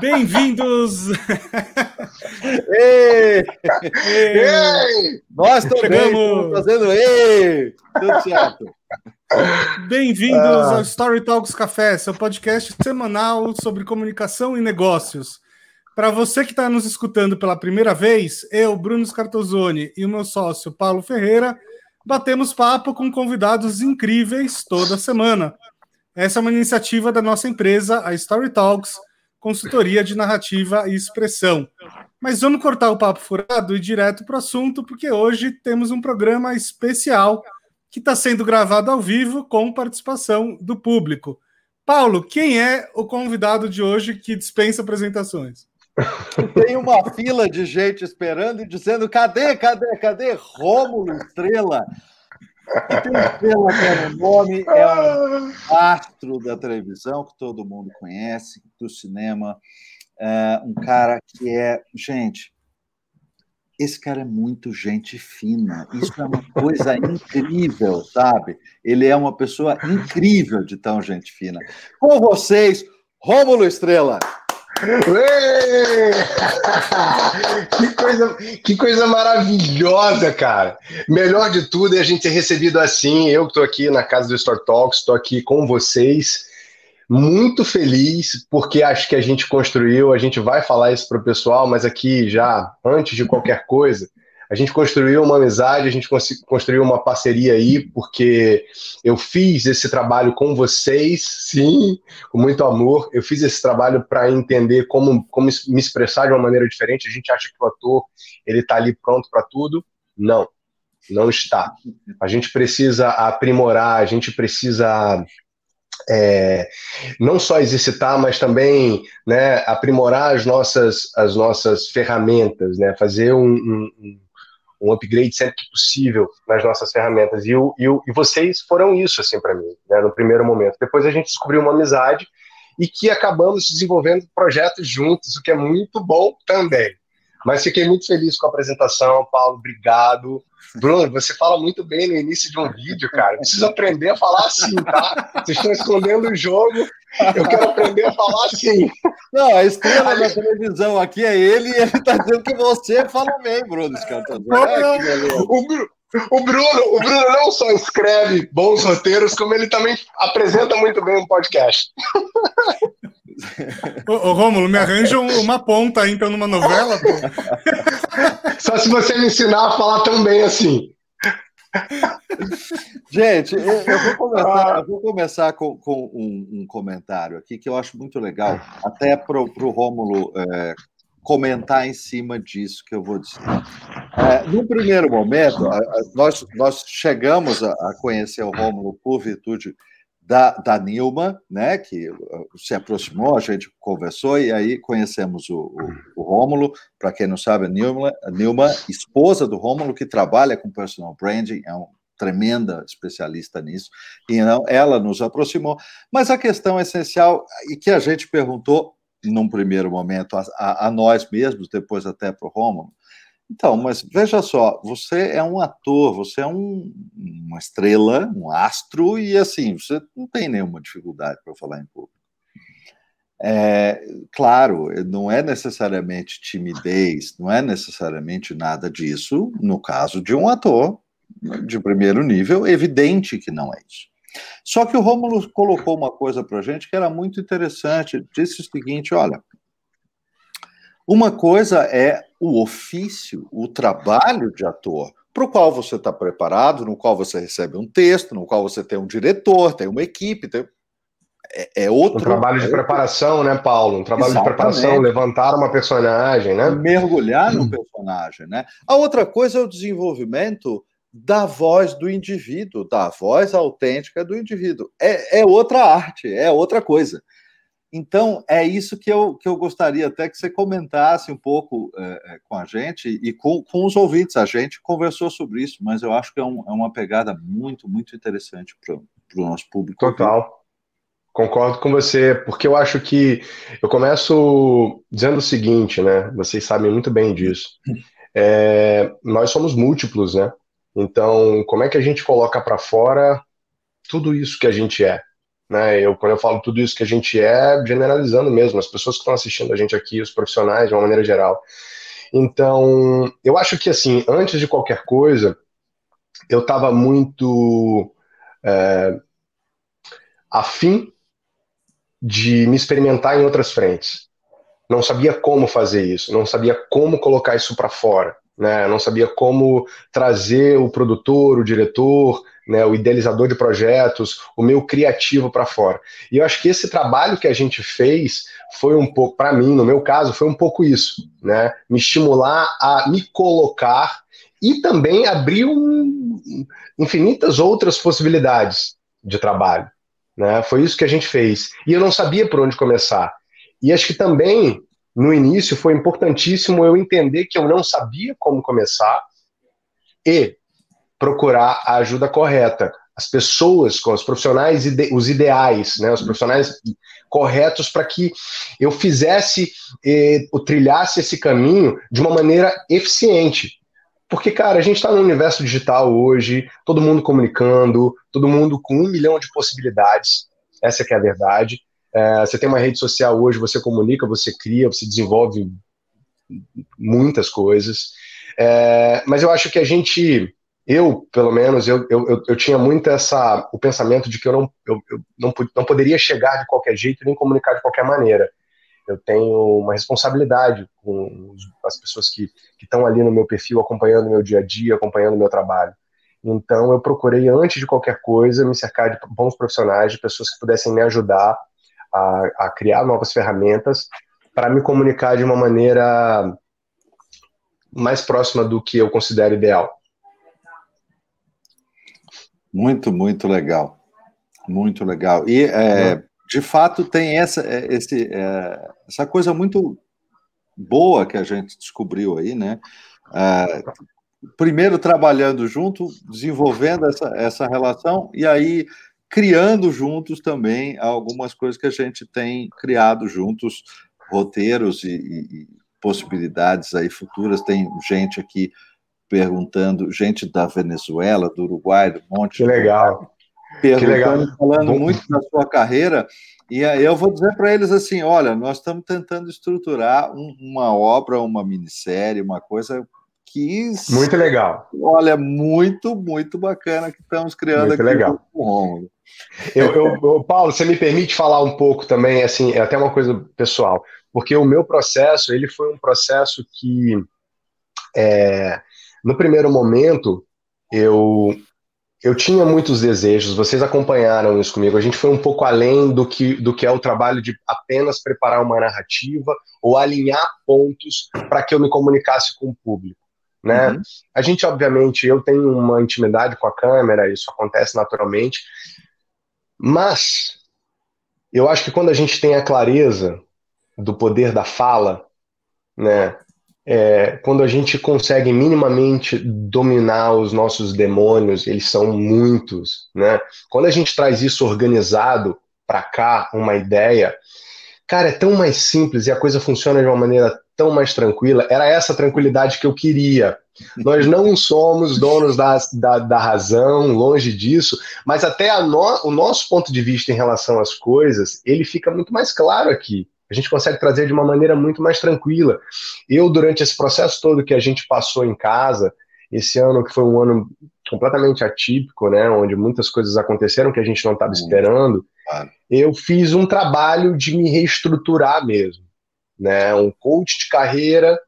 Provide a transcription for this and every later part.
Bem-vindos! Ei! Ei! Nós estamos fazendo ei! Tudo certo. Bem-vindos ah. ao Story Talks Café, seu podcast semanal sobre comunicação e negócios. Para você que está nos escutando pela primeira vez, eu, Bruno Scartozoni e o meu sócio Paulo Ferreira batemos papo com convidados incríveis toda semana. Essa é uma iniciativa da nossa empresa, a Story Talks, consultoria de narrativa e expressão. Mas vamos cortar o papo furado e direto para o assunto, porque hoje temos um programa especial que está sendo gravado ao vivo com participação do público. Paulo, quem é o convidado de hoje que dispensa apresentações? Tem uma fila de gente esperando e dizendo: cadê, cadê, cadê? Rômulo Estrela. O nome, é um astro da televisão que todo mundo conhece, do cinema. É um cara que é. Gente, esse cara é muito gente fina. Isso é uma coisa incrível, sabe? Ele é uma pessoa incrível de tão gente fina. Com vocês, Rômulo Estrela. que, coisa, que coisa maravilhosa, cara. Melhor de tudo é a gente ser recebido assim. Eu que estou aqui na casa do Store Talks, estou aqui com vocês. Muito feliz, porque acho que a gente construiu, a gente vai falar isso para o pessoal, mas aqui já, antes de qualquer coisa, a gente construiu uma amizade, a gente construiu uma parceria aí, porque eu fiz esse trabalho com vocês, sim, com muito amor. Eu fiz esse trabalho para entender como, como me expressar de uma maneira diferente. A gente acha que o ator ele está ali pronto para tudo. Não, não está. A gente precisa aprimorar, a gente precisa é, não só exercitar, mas também né, aprimorar as nossas, as nossas ferramentas, né, fazer um, um, um upgrade sempre que possível nas nossas ferramentas. E, o, e, o, e vocês foram isso, assim, para mim, né, no primeiro momento. Depois a gente descobriu uma amizade e que acabamos desenvolvendo projetos juntos, o que é muito bom também. Mas fiquei muito feliz com a apresentação, Paulo, obrigado. Bruno, você fala muito bem no início de um vídeo, cara. Preciso aprender a falar assim, tá? Vocês estão escondendo o jogo. Eu quero aprender a falar assim. Não, a estrela da televisão aqui é ele e ele está dizendo que você fala bem, Bruno. É, o, o Bruno, o Bruno não só escreve bons roteiros, como ele também apresenta muito bem um podcast. Ô, ô Rômulo, me arranja uma ponta aí, então, numa novela, pô. Só se você me ensinar a falar tão bem assim. Gente, eu, eu, vou começar, eu vou começar com, com um, um, comentário aqui que eu acho muito legal, até para o Rômulo é, comentar em cima disso que eu vou dizer. É, no primeiro momento, nós, nós chegamos a, a conhecer o Rômulo por virtude da, da Nilma, né, que uh, se aproximou, a gente conversou e aí conhecemos o, o, o Rômulo. Para quem não sabe, a Nilma, a Nilma, esposa do Rômulo, que trabalha com personal branding, é uma tremenda especialista nisso, e ela nos aproximou. Mas a questão essencial, e que a gente perguntou num primeiro momento a, a, a nós mesmos, depois até para o Rômulo, então, mas veja só, você é um ator, você é um, uma estrela, um astro, e assim, você não tem nenhuma dificuldade para falar em público. É, claro, não é necessariamente timidez, não é necessariamente nada disso, no caso de um ator de primeiro nível, evidente que não é isso. Só que o Rômulo colocou uma coisa para gente que era muito interessante, disse o seguinte, olha, uma coisa é o ofício, o trabalho de ator, para o qual você está preparado, no qual você recebe um texto, no qual você tem um diretor, tem uma equipe, tem... É, é outro. Um trabalho de preparação, né, Paulo? Um trabalho Exatamente. de preparação, levantar uma personagem, né? Mergulhar no personagem, né? A outra coisa é o desenvolvimento da voz do indivíduo, da voz autêntica do indivíduo. É, é outra arte, é outra coisa. Então, é isso que eu, que eu gostaria até que você comentasse um pouco é, com a gente e com, com os ouvintes. A gente conversou sobre isso, mas eu acho que é, um, é uma pegada muito, muito interessante para o nosso público. Total. Concordo com você, porque eu acho que eu começo dizendo o seguinte, né? Vocês sabem muito bem disso. É, nós somos múltiplos, né? Então, como é que a gente coloca para fora tudo isso que a gente é? Né? Eu, quando eu falo tudo isso que a gente é, generalizando mesmo, as pessoas que estão assistindo a gente aqui, os profissionais, de uma maneira geral. Então, eu acho que, assim, antes de qualquer coisa, eu estava muito é, afim de me experimentar em outras frentes. Não sabia como fazer isso, não sabia como colocar isso para fora, né? Não sabia como trazer o produtor, o diretor, né, o idealizador de projetos, o meu criativo para fora. E eu acho que esse trabalho que a gente fez foi um pouco, para mim, no meu caso, foi um pouco isso, né? Me estimular a me colocar e também abrir um, infinitas outras possibilidades de trabalho. Né? Foi isso que a gente fez. E eu não sabia por onde começar. E acho que também, no início, foi importantíssimo eu entender que eu não sabia como começar e procurar a ajuda correta. As pessoas, os profissionais, os ideais, né, os profissionais corretos para que eu fizesse, eh, trilhasse esse caminho de uma maneira eficiente. Porque, cara, a gente está no universo digital hoje, todo mundo comunicando, todo mundo com um milhão de possibilidades. Essa é a verdade. É, você tem uma rede social hoje, você comunica, você cria, você desenvolve muitas coisas. É, mas eu acho que a gente eu, pelo menos, eu, eu, eu tinha muito essa, o pensamento de que eu, não, eu, eu não, não poderia chegar de qualquer jeito nem comunicar de qualquer maneira. Eu tenho uma responsabilidade com as pessoas que estão ali no meu perfil, acompanhando meu dia a dia, acompanhando meu trabalho. Então, eu procurei, antes de qualquer coisa, me cercar de bons profissionais, de pessoas que pudessem me ajudar a, a criar novas ferramentas para me comunicar de uma maneira mais próxima do que eu considero ideal. Muito, muito legal. Muito legal. E, é, de fato, tem essa, é, esse, é, essa coisa muito boa que a gente descobriu aí, né? É, primeiro trabalhando junto, desenvolvendo essa, essa relação, e aí criando juntos também algumas coisas que a gente tem criado juntos, roteiros e, e possibilidades aí futuras. Tem gente aqui perguntando, gente da Venezuela, do Uruguai, do Monte. Que legal. Perguntando, que legal. falando Bom. muito da sua carreira. E eu vou dizer para eles assim: olha, nós estamos tentando estruturar um, uma obra, uma minissérie, uma coisa que. Muito legal. Olha, muito, muito bacana que estamos criando muito aqui legal. com o eu, eu, Paulo, você me permite falar um pouco também, assim, é até uma coisa pessoal, porque o meu processo, ele foi um processo que é, no primeiro momento, eu eu tinha muitos desejos, vocês acompanharam isso comigo. A gente foi um pouco além do que, do que é o trabalho de apenas preparar uma narrativa ou alinhar pontos para que eu me comunicasse com o público. Né? Uhum. A gente, obviamente, eu tenho uma intimidade com a câmera, isso acontece naturalmente, mas eu acho que quando a gente tem a clareza do poder da fala, né, é, quando a gente consegue minimamente dominar os nossos demônios, eles são muitos, né? Quando a gente traz isso organizado para cá, uma ideia, cara, é tão mais simples e a coisa funciona de uma maneira tão mais tranquila. Era essa tranquilidade que eu queria. Nós não somos donos da, da, da razão, longe disso, mas até no, o nosso ponto de vista em relação às coisas, ele fica muito mais claro aqui a gente consegue trazer de uma maneira muito mais tranquila. Eu, durante esse processo todo que a gente passou em casa, esse ano que foi um ano completamente atípico, né, onde muitas coisas aconteceram que a gente não estava esperando, claro. eu fiz um trabalho de me reestruturar mesmo, né, um coach de carreira,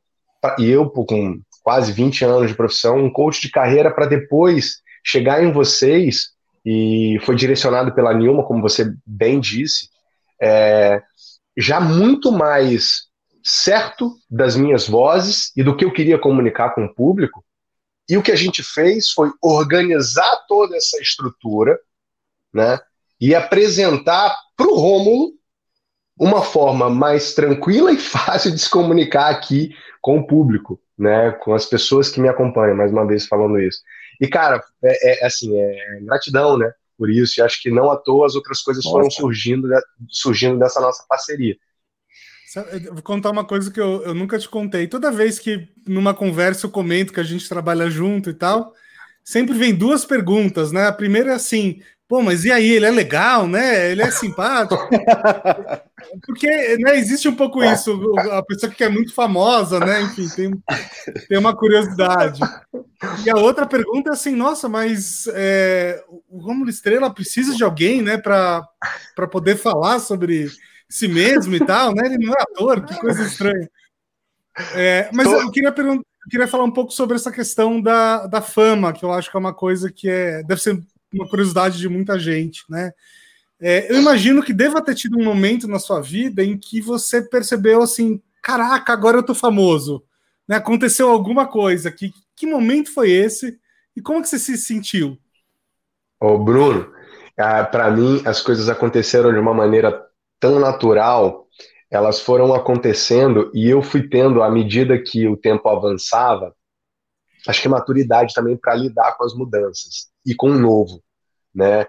e eu com quase 20 anos de profissão, um coach de carreira para depois chegar em vocês, e foi direcionado pela Nilma, como você bem disse, é, já muito mais certo das minhas vozes e do que eu queria comunicar com o público. E o que a gente fez foi organizar toda essa estrutura, né? E apresentar para o Rômulo uma forma mais tranquila e fácil de se comunicar aqui com o público, né? Com as pessoas que me acompanham, mais uma vez falando isso. E, cara, é, é assim, é gratidão, né? Por isso, e acho que não à toa as outras coisas Nossa. foram surgindo, surgindo dessa nossa parceria. vou contar uma coisa que eu, eu nunca te contei. Toda vez que numa conversa eu comento que a gente trabalha junto e tal, sempre vem duas perguntas, né? A primeira é assim: pô, mas e aí, ele é legal, né? Ele é simpático. Porque né, existe um pouco isso, a pessoa que é muito famosa, né? Enfim, tem, tem uma curiosidade. E a outra pergunta é assim, nossa, mas é, o Romulo Estrela precisa de alguém, né, para poder falar sobre si mesmo e tal, né? Ele não é ator, que coisa estranha. É, mas Tô... eu queria perguntar. Eu queria falar um pouco sobre essa questão da, da fama, que eu acho que é uma coisa que é, deve ser uma curiosidade de muita gente, né? É, eu imagino que deva ter tido um momento na sua vida em que você percebeu assim, caraca, agora eu tô famoso, né? Aconteceu alguma coisa. Que, que momento foi esse? E como que você se sentiu? Ô, Bruno, para mim as coisas aconteceram de uma maneira tão natural, elas foram acontecendo e eu fui tendo, à medida que o tempo avançava, acho que maturidade também para lidar com as mudanças e com o novo, né?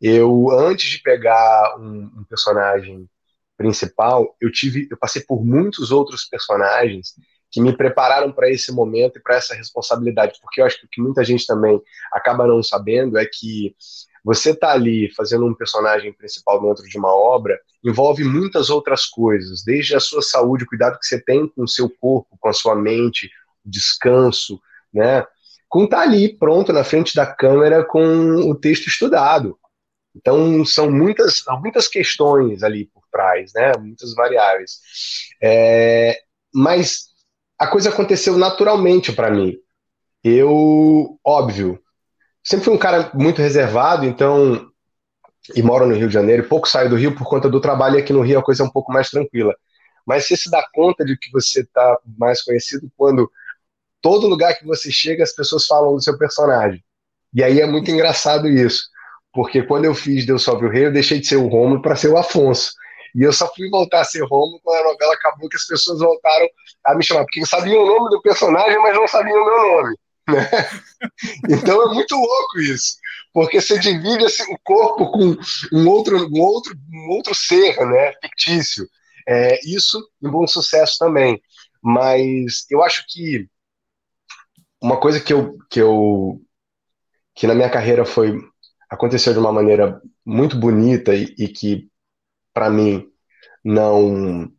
Eu antes de pegar um, um personagem principal, eu tive, eu passei por muitos outros personagens que me prepararam para esse momento e para essa responsabilidade, porque eu acho que o que muita gente também acaba não sabendo é que você tá ali fazendo um personagem principal dentro de uma obra envolve muitas outras coisas, desde a sua saúde, o cuidado que você tem com o seu corpo, com a sua mente, descanso, né? Com estar tá ali pronto na frente da câmera com o texto estudado. Então são muitas, muitas questões ali por trás, né? Muitas variáveis. É, mas a coisa aconteceu naturalmente para mim. Eu, óbvio, sempre fui um cara muito reservado, então e moro no Rio de Janeiro, pouco saio do Rio por conta do trabalho aqui no Rio a coisa é um pouco mais tranquila. Mas você se dá conta de que você está mais conhecido quando todo lugar que você chega as pessoas falam do seu personagem. E aí é muito engraçado isso, porque quando eu fiz Deus Salve o Rei, eu deixei de ser o Romulo para ser o Afonso. E eu só fui voltar a ser Romulo quando a novela acabou, que as pessoas voltaram a me chamar, porque sabiam o nome do personagem, mas não sabiam o meu nome. Né? Então é muito louco isso, porque você divide assim, o corpo com um outro, um outro, um outro ser, né, fictício. É, isso em bom sucesso também. Mas eu acho que uma coisa que eu, que eu que na minha carreira foi aconteceu de uma maneira muito bonita e, e que para mim não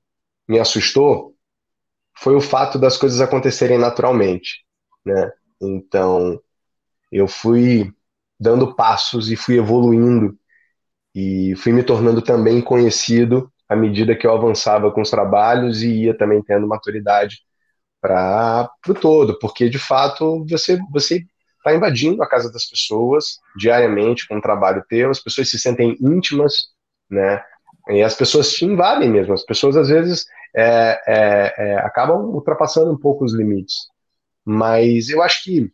me assustou foi o fato das coisas acontecerem naturalmente, né? Então, eu fui dando passos e fui evoluindo e fui me tornando também conhecido à medida que eu avançava com os trabalhos e ia também tendo maturidade para o todo, porque de fato você você está invadindo a casa das pessoas diariamente com um trabalho teu, as pessoas se sentem íntimas, né? E as pessoas te invadem mesmo, as pessoas às vezes é, é, é, acabam ultrapassando um pouco os limites. Mas eu acho que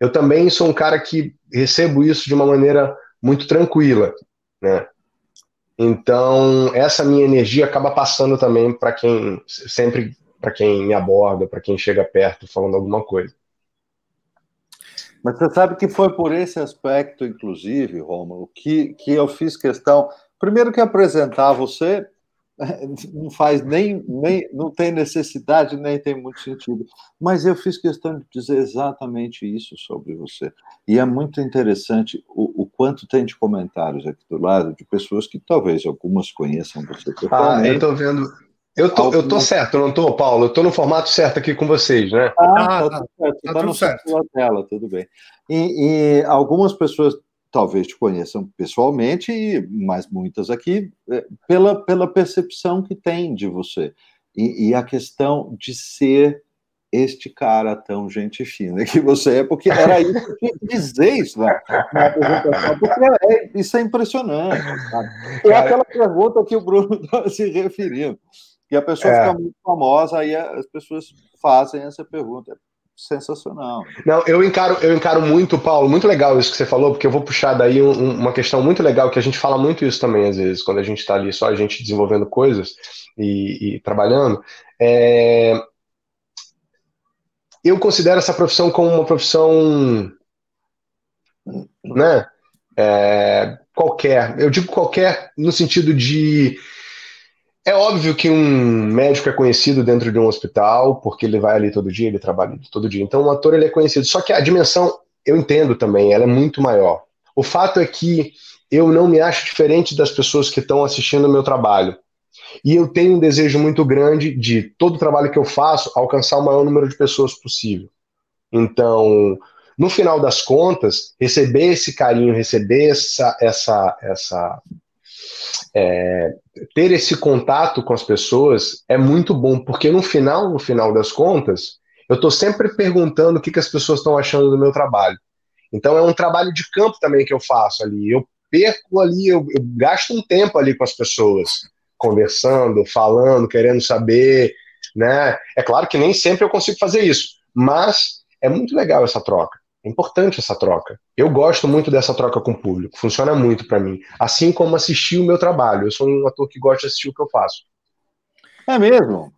eu também sou um cara que recebo isso de uma maneira muito tranquila, né? Então, essa minha energia acaba passando também para quem sempre para quem me aborda, para quem chega perto falando alguma coisa. Mas você sabe que foi por esse aspecto, inclusive, Romulo, que, que eu fiz questão, primeiro que apresentar você, não faz nem, nem não tem necessidade nem tem muito sentido. Mas eu fiz questão de dizer exatamente isso sobre você. E é muito interessante o, o quanto tem de comentários aqui do lado de pessoas que talvez algumas conheçam você Ah, eu tô vendo. Eu tô, eu tô certo, não tô, Paulo? Eu tô no formato certo aqui com vocês, né? Ah, tá, tá, tudo certo. Tá, tá tudo certo. Tela, tudo bem. E, e algumas pessoas talvez te conheçam pessoalmente, mas muitas aqui é, pela, pela percepção que tem de você. E, e, a questão de ser este cara tão gente fina que você é, porque era isso que dizer isso na, na apresentação, porque é, isso é impressionante. Sabe? É aquela pergunta que o Bruno está se referindo, que a pessoa é. fica muito famosa, aí as pessoas fazem essa pergunta sensacional. Não, eu encaro, eu encaro muito, Paulo, muito legal isso que você falou, porque eu vou puxar daí um, uma questão muito legal, que a gente fala muito isso também, às vezes, quando a gente está ali só a gente desenvolvendo coisas e, e trabalhando. É... Eu considero essa profissão como uma profissão, né, é... qualquer. Eu digo qualquer no sentido de é óbvio que um médico é conhecido dentro de um hospital, porque ele vai ali todo dia, ele trabalha todo dia. Então, o ator ele é conhecido. Só que a dimensão, eu entendo também, ela é muito maior. O fato é que eu não me acho diferente das pessoas que estão assistindo o meu trabalho. E eu tenho um desejo muito grande de todo o trabalho que eu faço alcançar o maior número de pessoas possível. Então, no final das contas, receber esse carinho, receber essa, essa, essa é, ter esse contato com as pessoas é muito bom, porque no final, no final das contas, eu estou sempre perguntando o que, que as pessoas estão achando do meu trabalho. Então é um trabalho de campo também que eu faço ali. Eu perco ali, eu, eu gasto um tempo ali com as pessoas, conversando, falando, querendo saber, né? É claro que nem sempre eu consigo fazer isso, mas é muito legal essa troca. É importante essa troca. Eu gosto muito dessa troca com o público. Funciona muito para mim. Assim como assistir o meu trabalho. Eu sou um ator que gosta de assistir o que eu faço. É mesmo?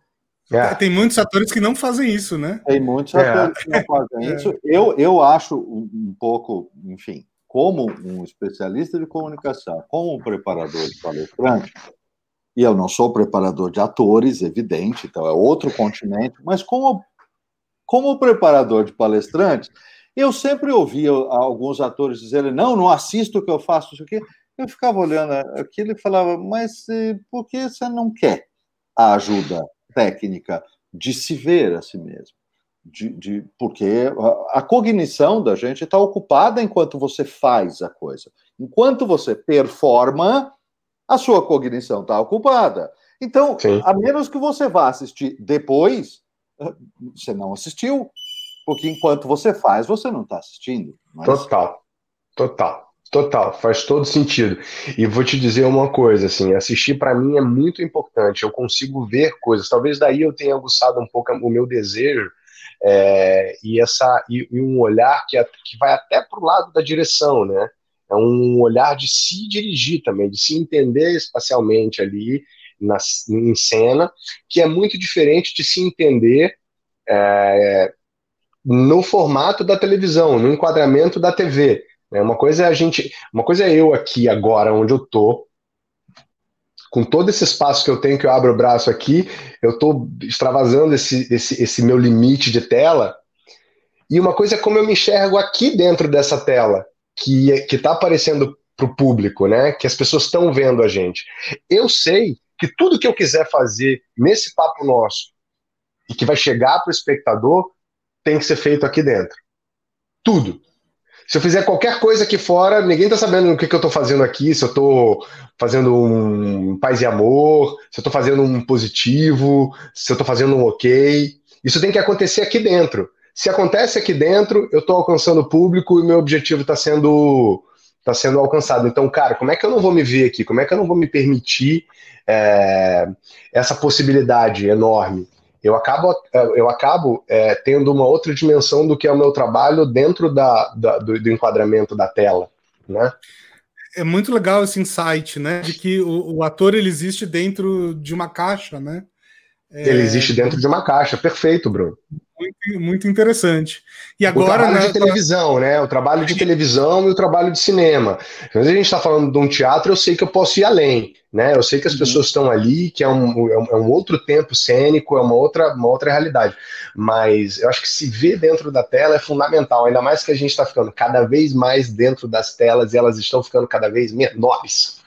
É. Tem muitos atores que não fazem isso, né? Tem muitos é. atores que não fazem é. isso. Eu, eu acho um, um pouco, enfim, como um especialista de comunicação, como um preparador de palestrante, e eu não sou preparador de atores, evidente, então é outro continente, mas como, como preparador de palestrantes, eu sempre ouvia alguns atores dizerem: não, não assisto o que eu faço, isso aqui. Eu ficava olhando aquilo e falava: mas por que você não quer a ajuda técnica de se ver a si mesmo? De, de, porque a, a cognição da gente está ocupada enquanto você faz a coisa. Enquanto você performa, a sua cognição está ocupada. Então, Sim. a menos que você vá assistir depois, você não assistiu, porque enquanto você faz, você não está assistindo. Mas... Total, total, total, faz todo sentido. E vou te dizer uma coisa, assim, assistir para mim é muito importante. Eu consigo ver coisas. Talvez daí eu tenha aguçado um pouco o meu desejo é, e essa e, e, um olhar que, que vai até para o lado da direção, né? É um olhar de se dirigir também, de se entender espacialmente ali na, em cena, que é muito diferente de se entender é, no formato da televisão, no enquadramento da TV. Né? Uma coisa é a gente, uma coisa é eu aqui agora onde eu tô, com todo esse espaço que eu tenho que eu abro o braço aqui, eu estou extravasando esse, esse, esse meu limite de tela. E uma coisa é como eu me enxergo aqui dentro dessa tela, que é, está aparecendo para o público, né? Que as pessoas estão vendo a gente. Eu sei que tudo que eu quiser fazer nesse papo nosso e que vai chegar para o espectador tem que ser feito aqui dentro. Tudo. Se eu fizer qualquer coisa aqui fora, ninguém está sabendo o que, que eu estou fazendo aqui, se eu estou fazendo um paz e amor, se eu estou fazendo um positivo, se eu estou fazendo um ok. Isso tem que acontecer aqui dentro. Se acontece aqui dentro, eu estou alcançando o público e meu objetivo está sendo está sendo alcançado. Então, cara, como é que eu não vou me ver aqui? Como é que eu não vou me permitir é, essa possibilidade enorme? Eu acabo, eu acabo é, tendo uma outra dimensão do que é o meu trabalho dentro da, da do, do, enquadramento da tela, né? É muito legal esse insight, né? De que o, o ator ele existe dentro de uma caixa, né? É... Ele existe dentro de uma caixa, perfeito, Bruno. Muito, muito interessante. E agora. O trabalho né, de televisão, né? O trabalho de televisão e o trabalho de cinema. Quando a gente está falando de um teatro, eu sei que eu posso ir além. Né? Eu sei que as uhum. pessoas estão ali, que é um, é um outro tempo cênico, é uma outra, uma outra realidade. Mas eu acho que se ver dentro da tela é fundamental, ainda mais que a gente está ficando cada vez mais dentro das telas e elas estão ficando cada vez menores.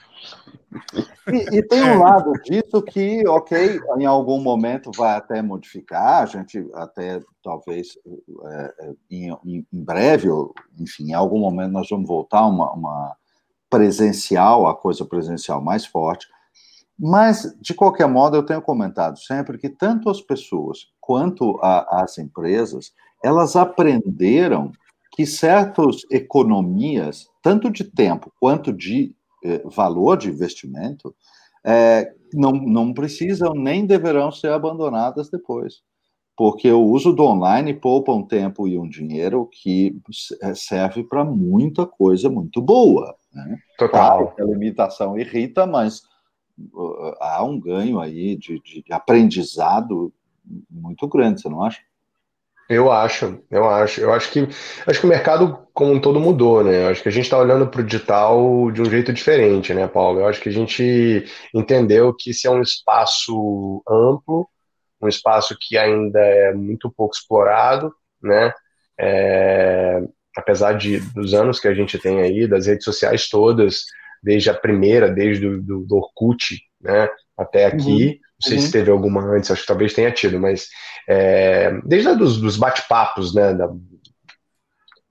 E, e, tem um lado disso que, ok, em algum momento vai até modificar, a gente até talvez é, é em, em, breve, enfim, em algum momento nós vamos voltar a uma, uma presencial, a coisa presencial mais forte. Mas, de qualquer modo, eu tenho comentado sempre que tanto as pessoas quanto a, as empresas, elas aprenderam que certas economias, tanto de tempo quanto de valor de investimento, eh, não, não precisam nem deverão ser abandonadas depois. Porque o uso do online poupa um tempo e um dinheiro que eh, serve para muita coisa muito boa. Né? Total. Claro, a limitação irrita, mas uh, há um ganho aí de, de, aprendizado muito grande, você não acha? Eu acho, eu acho. Eu acho que acho que o mercado como um todo mudou, né? Eu acho que a gente está olhando para o digital de um jeito diferente, né, Paulo? Eu acho que a gente entendeu que esse é um espaço amplo, um espaço que ainda é muito pouco explorado, né? É, apesar de dos anos que a gente tem aí, das redes sociais todas, desde a primeira, desde do, do, do Orkut, né, até aqui, uhum. não sei uhum. se teve alguma antes, acho que talvez tenha tido, mas é, desde a dos, dos bate-papos, né, da,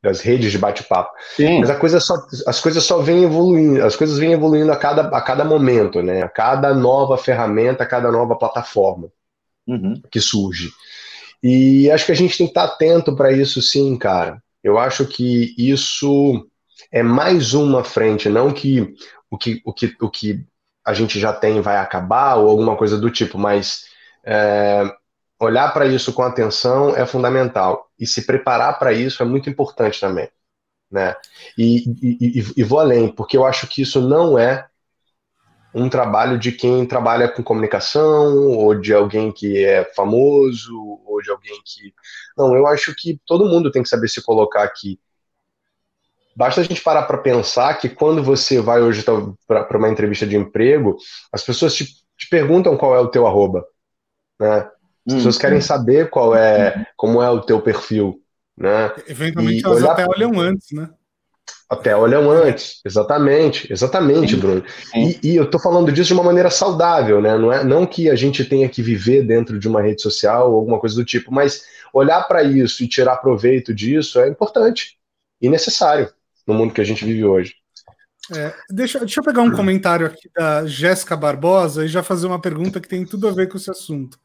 das redes de bate-papo. Mas a coisa só, as coisas só vêm evoluindo, as coisas vêm evoluindo a cada, a cada momento, né? A cada nova ferramenta, a cada nova plataforma uhum. que surge. E acho que a gente tem que estar atento para isso, sim, cara. Eu acho que isso é mais uma frente, não que o que, o que, o que a gente já tem vai acabar ou alguma coisa do tipo, mas é, olhar para isso com atenção é fundamental e se preparar para isso é muito importante também, né? E, e, e, vou além, porque eu acho que isso não é um trabalho de quem trabalha com comunicação ou de alguém que é famoso ou de alguém que não. Eu acho que todo mundo tem que saber se colocar aqui. Basta a gente parar para pensar que quando você vai hoje para uma entrevista de emprego, as pessoas te, te perguntam qual é o teu arroba, né? As pessoas querem hum. saber qual é, como é o teu perfil, né? Eventualmente e elas até olham antes, né? Até olham antes, exatamente, exatamente, Bruno. E, e, eu tô falando disso de uma maneira saudável, né? Não é não que a gente tenha que viver dentro de uma rede social ou alguma coisa do tipo, mas olhar para isso e tirar proveito disso é importante e necessário no mundo que a gente vive hoje. É, deixa, deixa eu pegar um comentário aqui da Jéssica Barbosa e já fazer uma pergunta que tem tudo a ver com esse assunto.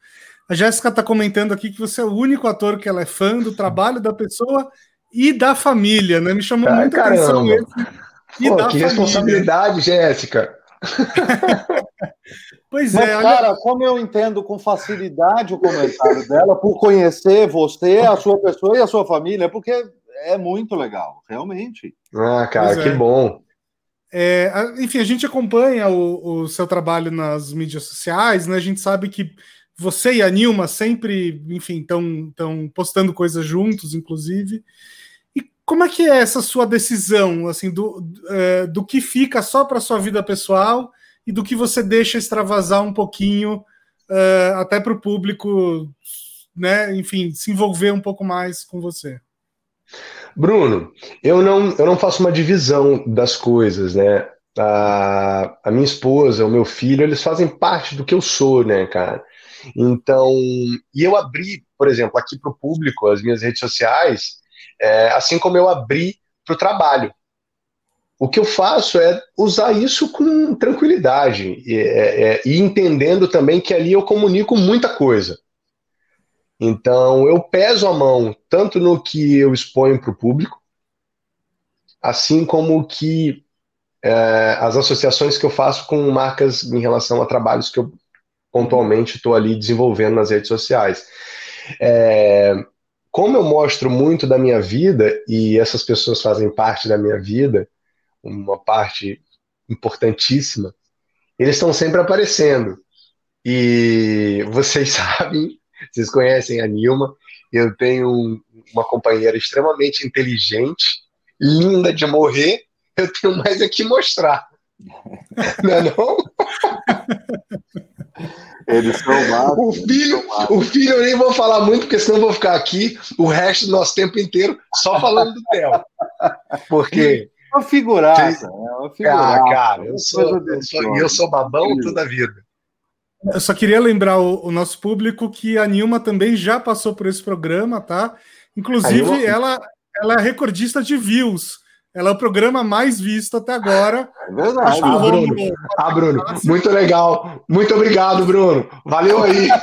A Jéssica está comentando aqui que você é o único ator que ela é fã do trabalho da pessoa e da família, né? Me chamou Ai, muita atenção esse. E Pô, que família. responsabilidade, Jéssica. pois Mas, é, olha... cara, como eu entendo com facilidade o comentário dela, por conhecer você, a sua pessoa e a sua família, porque é muito legal, realmente. Ah, cara, pois que é. bom. É, enfim, a gente acompanha o, o, seu trabalho nas mídias sociais, né? A gente sabe que você e a Nilma sempre, enfim, estão postando coisas juntos, inclusive. E como é que é essa sua decisão, assim, do, do, é, do que fica só para sua vida pessoal e do que você deixa extravasar um pouquinho uh, até para o público, né? Enfim, se envolver um pouco mais com você. Bruno, eu não, eu não faço uma divisão das coisas, né? A, a minha esposa, o meu filho, eles fazem parte do que eu sou, né, cara? Então, e eu abri, por exemplo, aqui para o público, as minhas redes sociais, é, assim como eu abri para o trabalho. O que eu faço é usar isso com tranquilidade e, é, é, e entendendo também que ali eu comunico muita coisa. Então, eu peso a mão tanto no que eu exponho para o público, assim como que é, as associações que eu faço com marcas em relação a trabalhos que eu pontualmente estou ali desenvolvendo nas redes sociais. É, como eu mostro muito da minha vida e essas pessoas fazem parte da minha vida, uma parte importantíssima, eles estão sempre aparecendo. E vocês sabem, vocês conhecem a Nilma, eu tenho uma companheira extremamente inteligente, linda de morrer, eu tenho mais aqui mostrar. Não é não? Eles são o filho, o filho eu nem vou falar muito, porque senão eu vou ficar aqui o resto do nosso tempo inteiro só falando do Theo. Porque. É uma figuraça, é uma figuraça. Ah, cara, eu sou, eu sou, eu sou babão toda a vida. Eu só queria lembrar o, o, nosso público que a Nilma também já passou por esse programa, tá? Inclusive, ela, ela é recordista de views. Ela é o programa mais visto até agora. É verdade. Ah, Bruno, ah, Bruno muito legal. Muito obrigado, Bruno. Valeu aí.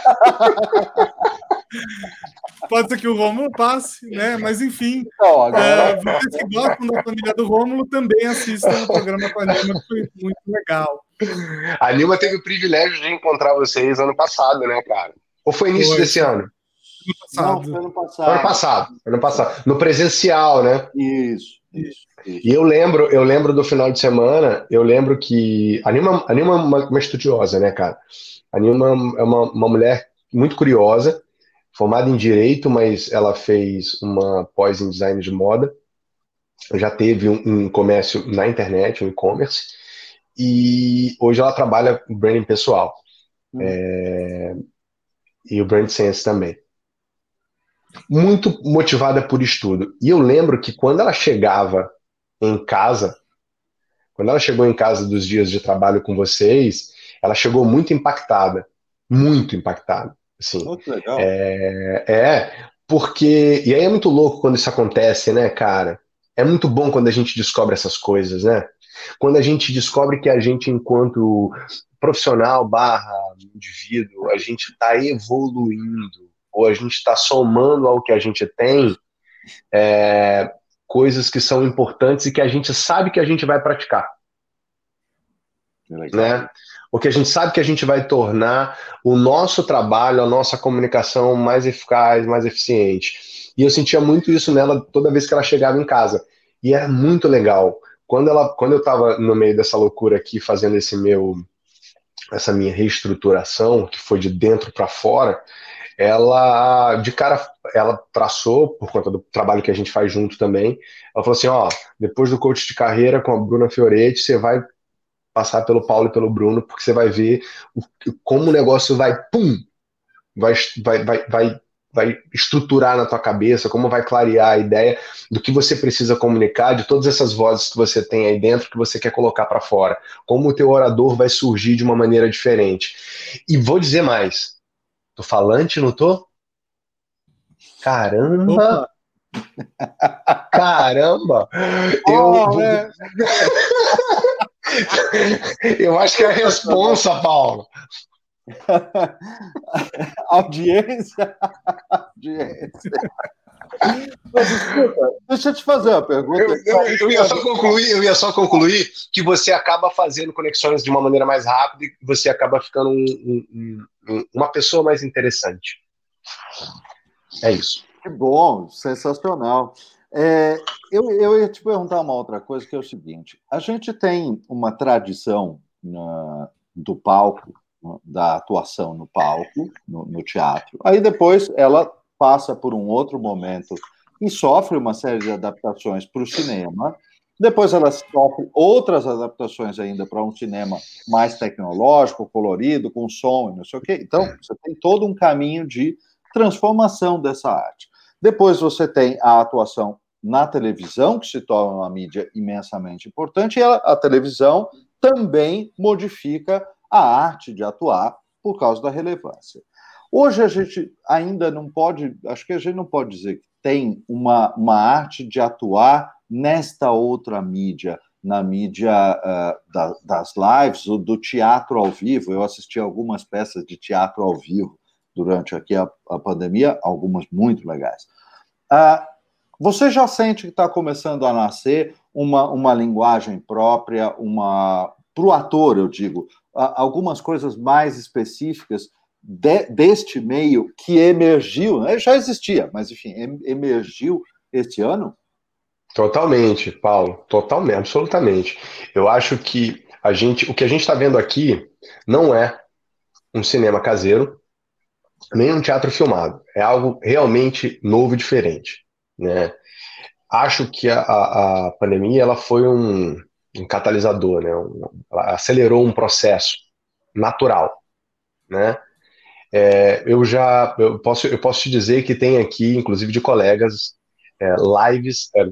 Pode ser que o Rômulo passe, né? Mas enfim, então, agora... é, vocês que gostam da família do Rômulo também assistam o programa com a Nilma, que foi muito legal. A Nilma teve o privilégio de encontrar vocês ano passado, né, cara? Ou foi início foi. desse ano? Ano passado. Não, foi ano passado. Ano passado. Ano passado. No presencial, né? Isso. Isso. E eu lembro, eu lembro do final de semana, eu lembro que a Nilma, a Nilma é uma, uma estudiosa, né, cara? A Nilma é uma, uma mulher muito curiosa, formada em direito, mas ela fez uma pós em design de moda. Já teve um, um comércio na internet, um e-commerce, e hoje ela trabalha com branding pessoal. Hum. É, e o brand sense também. muito motivada por estudo. E eu lembro que quando ela chegava em casa, quando ela chegou em casa dos dias de trabalho com vocês, ela chegou muito impactada, muito impactada. Assim, muito legal. É, é, porque. E aí é muito louco quando isso acontece, né, cara? É muito bom quando a gente descobre essas coisas, né? Quando a gente descobre que a gente, enquanto profissional barra indivíduo, a gente está evoluindo, ou a gente está somando ao que a gente tem, é, coisas que são importantes e que a gente sabe que a gente vai praticar. Né? O que a gente sabe que a gente vai tornar o nosso trabalho, a nossa comunicação mais eficaz, mais eficiente. E eu sentia muito isso nela toda vez que ela chegava em casa. E é muito legal. Quando, ela, quando eu estava no meio dessa loucura aqui, fazendo esse meu, essa minha reestruturação, que foi de dentro para fora, ela de cara ela traçou por conta do trabalho que a gente faz junto também. Ela falou assim, ó, depois do coach de carreira com a Bruna Fioretti, você vai passar pelo Paulo e pelo Bruno, porque você vai ver o, como o negócio vai pum, vai vai vai, vai vai estruturar na tua cabeça, como vai clarear a ideia do que você precisa comunicar, de todas essas vozes que você tem aí dentro que você quer colocar para fora, como o teu orador vai surgir de uma maneira diferente. E vou dizer mais, Tô falante, não tô? Caramba! Opa. Caramba! Eu, oh, é. eu acho que é a responsa, Paulo. audiência. audiência. Mas, escuta, deixa eu te fazer uma pergunta. Eu, eu, eu, ia só concluir, eu ia só concluir que você acaba fazendo conexões de uma maneira mais rápida e você acaba ficando um, um, um, uma pessoa mais interessante. É isso. Que bom, sensacional. É, eu, eu ia te perguntar uma outra coisa, que é o seguinte: a gente tem uma tradição na, do palco, da atuação no palco, no, no teatro. Aí depois ela passa por um outro momento e sofre uma série de adaptações para o cinema. Depois ela sofre outras adaptações ainda para um cinema mais tecnológico, colorido, com som e não sei o quê. Então, você tem todo um caminho de transformação dessa arte. Depois você tem a atuação na televisão, que se torna uma mídia imensamente importante, e a, a televisão também modifica a arte de atuar por causa da relevância. Hoje a gente ainda não pode, acho que a gente não pode dizer que tem uma, uma arte de atuar nesta outra mídia, na mídia uh, da, das lives, ou do teatro ao vivo. Eu assisti algumas peças de teatro ao vivo durante aqui a, a pandemia, algumas muito legais. Uh, você já sente que está começando a nascer uma, uma linguagem própria, uma para o ator, eu digo, algumas coisas mais específicas de, deste meio que emergiu, né? já existia, mas enfim, emergiu este ano? Totalmente, Paulo, totalmente, absolutamente. Eu acho que a gente, o que a gente está vendo aqui não é um cinema caseiro, nem um teatro filmado. É algo realmente novo e diferente, né? Acho que a, a, pandemia ela foi um, um catalisador, né? Um, acelerou um processo natural, né? É, eu já eu posso, eu posso te dizer que tem aqui, inclusive de colegas, é, lives, é,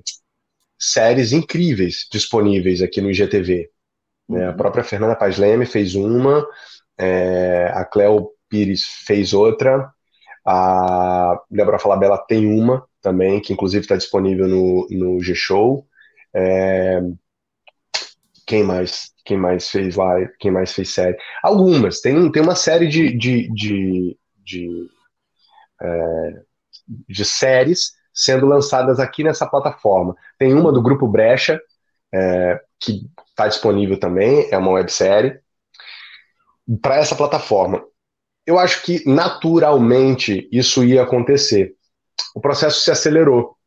séries incríveis disponíveis aqui no IGTV. Uhum. Né? A uhum. própria Fernanda Paz Leme fez uma, é, a Cleo Pires fez outra, a Débora Falabella tem uma também, que inclusive está disponível no, no G-Show. Quem mais? Quem mais fez lá? Quem mais fez série? Algumas. Tem, tem uma série de, de, de, de, é, de séries sendo lançadas aqui nessa plataforma. Tem uma do Grupo Brecha, é, que está disponível também, é uma websérie, para essa plataforma. Eu acho que naturalmente isso ia acontecer. O processo se acelerou.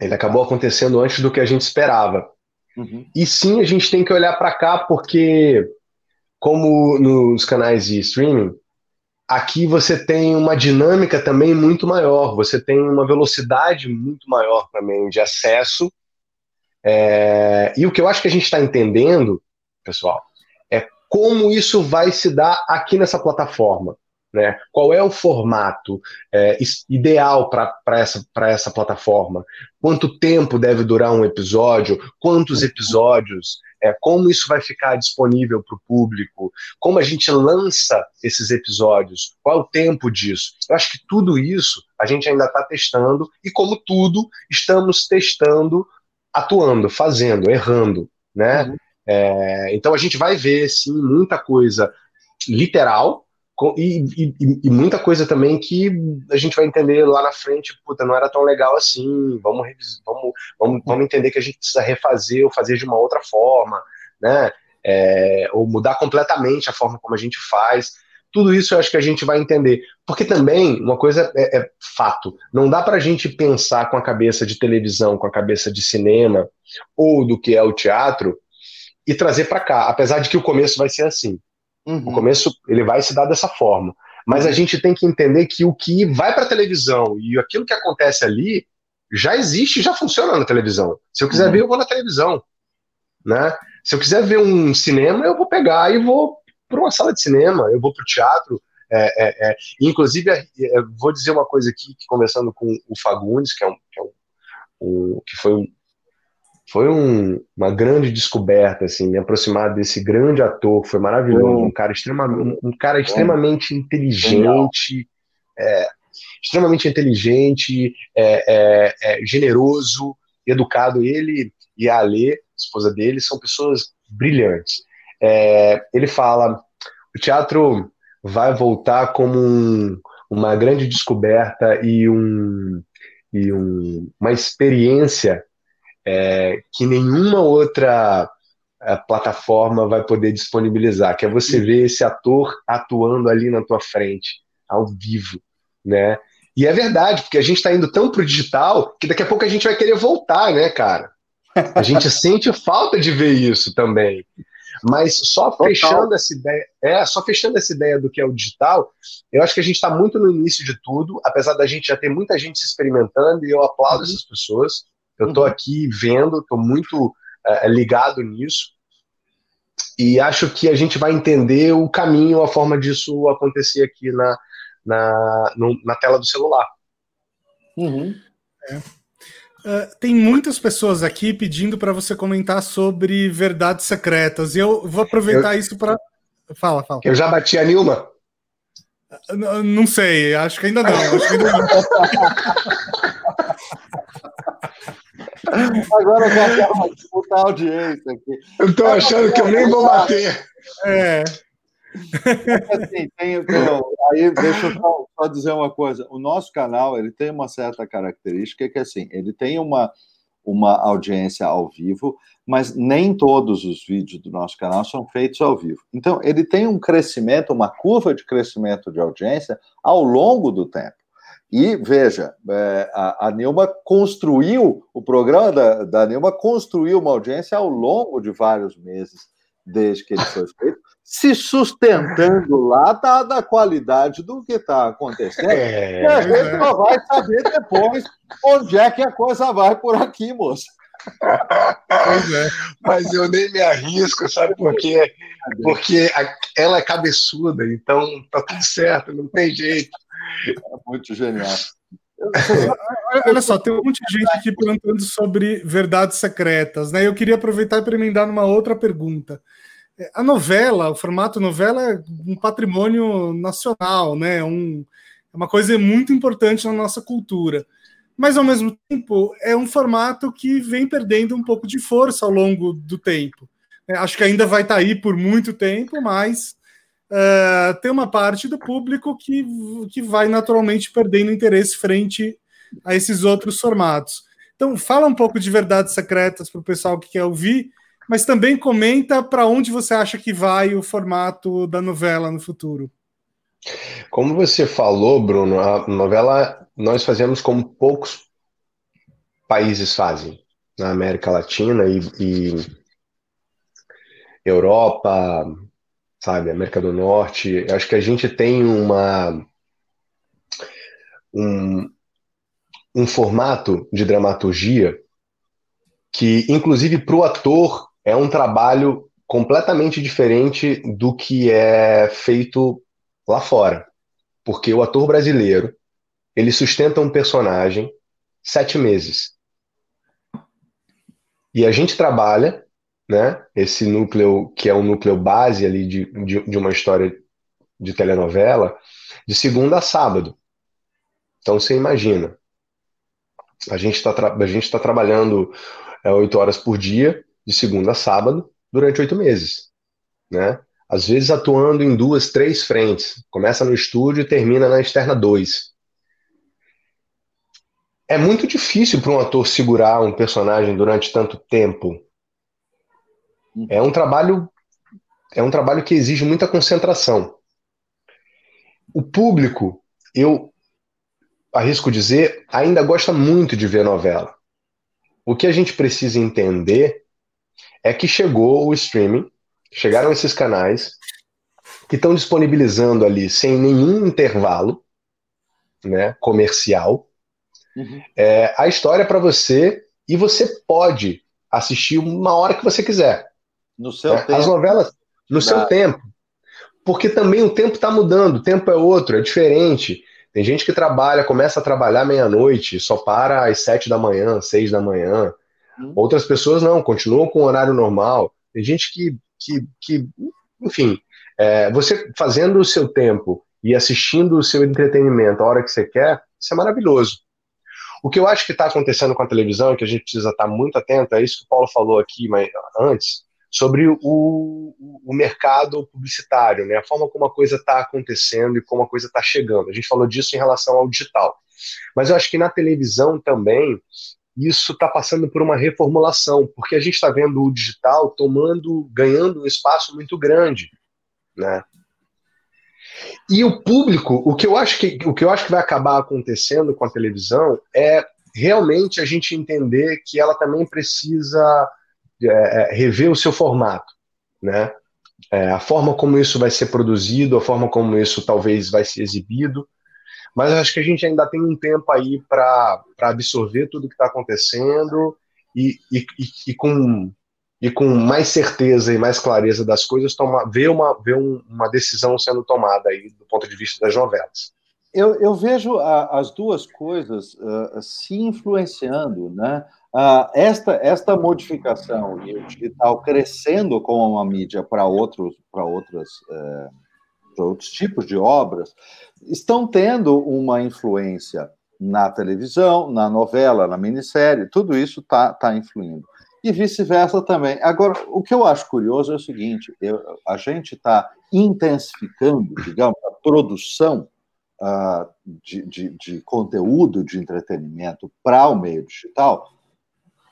Ele acabou acontecendo antes do que a gente esperava. Uhum. E sim, a gente tem que olhar para cá, porque, como nos canais de streaming, aqui você tem uma dinâmica também muito maior, você tem uma velocidade muito maior também de acesso. É... E o que eu acho que a gente está entendendo, pessoal, é como isso vai se dar aqui nessa plataforma. Né? Qual é o formato é, ideal para essa, essa plataforma? Quanto tempo deve durar um episódio? Quantos episódios? É, como isso vai ficar disponível para o público? Como a gente lança esses episódios? Qual é o tempo disso? Eu acho que tudo isso a gente ainda está testando e, como tudo, estamos testando, atuando, fazendo, errando. Né? Uhum. É, então a gente vai ver sim muita coisa literal e, e, e, muita coisa também que a gente vai entender lá na frente, puta, não era tão legal assim, vamos, vamos, vamos, vamos entender que a gente precisa refazer ou fazer de uma outra forma, né? É, ou mudar completamente a forma como a gente faz. Tudo isso eu acho que a gente vai entender. Porque também, uma coisa é, é fato, não dá para a gente pensar com a cabeça de televisão, com a cabeça de cinema, ou do que é o teatro, e trazer para cá, apesar de que o começo vai ser assim. Uhum. O começo ele vai se dar dessa forma. Mas a uhum. gente tem que entender que o que vai para a televisão e aquilo que acontece ali já existe, já funciona na televisão. Se eu quiser uhum. ver, eu vou na televisão, né? Se eu quiser ver um cinema, eu vou pegar e vou para uma sala de cinema, eu vou para o teatro. É, é, é. Inclusive, é, é, vou dizer uma coisa aqui, que conversando com o Fagundes, que é um, que, é um, um que foi um, foi um, uma grande descoberta, assim, me aproximar desse grande ator, foi maravilhoso, um cara extremamente, um cara extremamente inteligente, é, extremamente inteligente, é, é, é, generoso, educado. Ele e a Alê, esposa dele, são pessoas brilhantes. É, ele fala, o teatro vai voltar como um, uma grande descoberta e, um, e um, uma experiência é, que nenhuma outra é, plataforma vai poder disponibilizar, que é você ver esse ator atuando ali na tua frente, ao vivo, né? E é verdade, porque a gente está indo tão pro digital que daqui a pouco a gente vai querer voltar, né, cara? A gente sente falta de ver isso também. Mas só Total. fechando essa ideia, é, só fechando essa ideia do que é o digital, eu acho que a gente está muito no início de tudo, apesar da gente já ter muita gente se experimentando, e eu aplaudo uhum. essas pessoas. Eu estou aqui vendo, estou muito é, ligado nisso e acho que a gente vai entender o caminho, a forma disso acontecer aqui na, na, no, na tela do celular. Uhum. É. Uh, tem muitas pessoas aqui pedindo para você comentar sobre verdades secretas. E eu vou aproveitar eu, isso para. Fala, fala. Eu já bati a Nilma? Não, não sei, acho que ainda não. Acho que ainda não. Agora eu quero disputar a audiência aqui. Eu estou achando que eu nem vou bater. É. Assim, tem, aí deixa eu só, só, dizer uma coisa. O nosso canal ele tem uma certa característica que assim, ele tem uma, uma audiência ao vivo, mas nem todos os vídeos do nosso canal são feitos ao vivo. Então, ele tem um crescimento, uma curva de crescimento de audiência ao longo do tempo. E veja, é, a, a Nilma construiu, o programa da, da Nilma construiu uma audiência ao longo de vários meses, desde que ele foi feito, se sustentando lá da, da qualidade do que está acontecendo. É, e a gente só vai saber depois onde é que a coisa vai por aqui, moça. Pois é. Mas eu nem me arrisco, sabe por quê? Porque ela é cabeçuda, então tá tudo certo, não tem jeito. É muito genial. Olha só, tem um monte de gente aqui perguntando sobre verdades secretas, né? Eu queria aproveitar para emendar numa outra pergunta. É, a novela, o formato novela é um patrimônio nacional, né? Um, é uma coisa muito importante na nossa cultura. Mas, ao mesmo tempo, é um formato que vem perdendo um pouco de força ao longo do tempo. É, acho que ainda vai estar tá aí por muito tempo, mas uh, tem uma parte do público que, que vai naturalmente perdendo interesse frente a esses outros formatos. Então, fala um pouco de verdades secretas para o pessoal que quer ouvir, mas também comenta para onde você acha que vai o formato da novela no futuro. Como você falou, Bruno, a novela nós fazemos como poucos países fazem na América Latina e, e Europa, sabe, América do Norte. Acho que a gente tem uma um, um formato de dramaturgia que, inclusive, para o ator é um trabalho completamente diferente do que é feito lá fora. porque o ator brasileiro ele sustenta um personagem sete meses. E a gente trabalha, né? Esse núcleo que é um núcleo base ali de, de, de uma história de telenovela, de segunda a sábado. Então você imagina, a gente está a gente tá trabalhando é, oito horas por dia, de segunda a sábado, durante oito meses, né? Às vezes atuando em duas, três frentes. Começa no estúdio e termina na externa dois. É muito difícil para um ator segurar um personagem durante tanto tempo. É um trabalho é um trabalho que exige muita concentração. O público, eu arrisco dizer, ainda gosta muito de ver novela. O que a gente precisa entender é que chegou o streaming, chegaram esses canais que estão disponibilizando ali sem nenhum intervalo né, comercial uhum. é, a história para você e você pode assistir uma hora que você quiser. No seu né? tempo. As novelas no seu tempo. Porque também o tempo está mudando, o tempo é outro, é diferente. Tem gente que trabalha, começa a trabalhar meia-noite, só para às sete da manhã, seis da manhã. Hum. Outras pessoas não, continuam com o horário normal. Tem gente que, que, que enfim, é, você fazendo o seu tempo e assistindo o seu entretenimento a hora que você quer, isso é maravilhoso. O que eu acho que está acontecendo com a televisão que a gente precisa estar tá muito atento é isso que o Paulo falou aqui mas, antes, sobre o, o mercado publicitário, né? a forma como a coisa está acontecendo e como a coisa está chegando. A gente falou disso em relação ao digital. Mas eu acho que na televisão também isso está passando por uma reformulação, porque a gente está vendo o digital tomando, ganhando um espaço muito grande, né? E o público, o que eu acho que o que eu acho que vai acabar acontecendo com a televisão é realmente a gente entender que ela também precisa é, é, rever o seu formato, né? É, a forma como isso vai ser produzido, a forma como isso talvez vai ser exibido, mas acho que a gente ainda tem um tempo aí para absorver tudo que está acontecendo e, e, e, e, com, e com mais certeza e mais clareza das coisas, tomar, ver, uma, ver um, uma decisão sendo tomada aí do ponto de vista das novelas. Eu, eu vejo a, as duas coisas uh, se influenciando, né? Uh, esta, esta modificação e o digital crescendo como uma mídia para outros, para outras, uh, outros tipos de obras, estão tendo uma influência na televisão, na novela, na minissérie, tudo isso está tá influindo. E vice-versa também. Agora, o que eu acho curioso é o seguinte: eu, a gente está intensificando, digamos, a produção uh, de, de, de conteúdo de entretenimento para o meio digital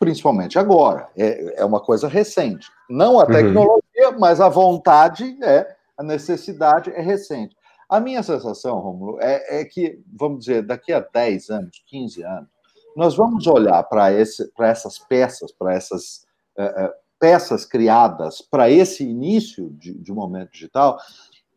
principalmente agora. É, é uma coisa recente. Não a uhum. tecnologia, uhum. mas a vontade, é, a necessidade é recente. A minha sensação, Romulo, é, é que, vamos dizer, daqui a 10 anos, 15 anos, nós vamos olhar para essas peças, para essas é, é, peças criadas para esse início de, de momento digital,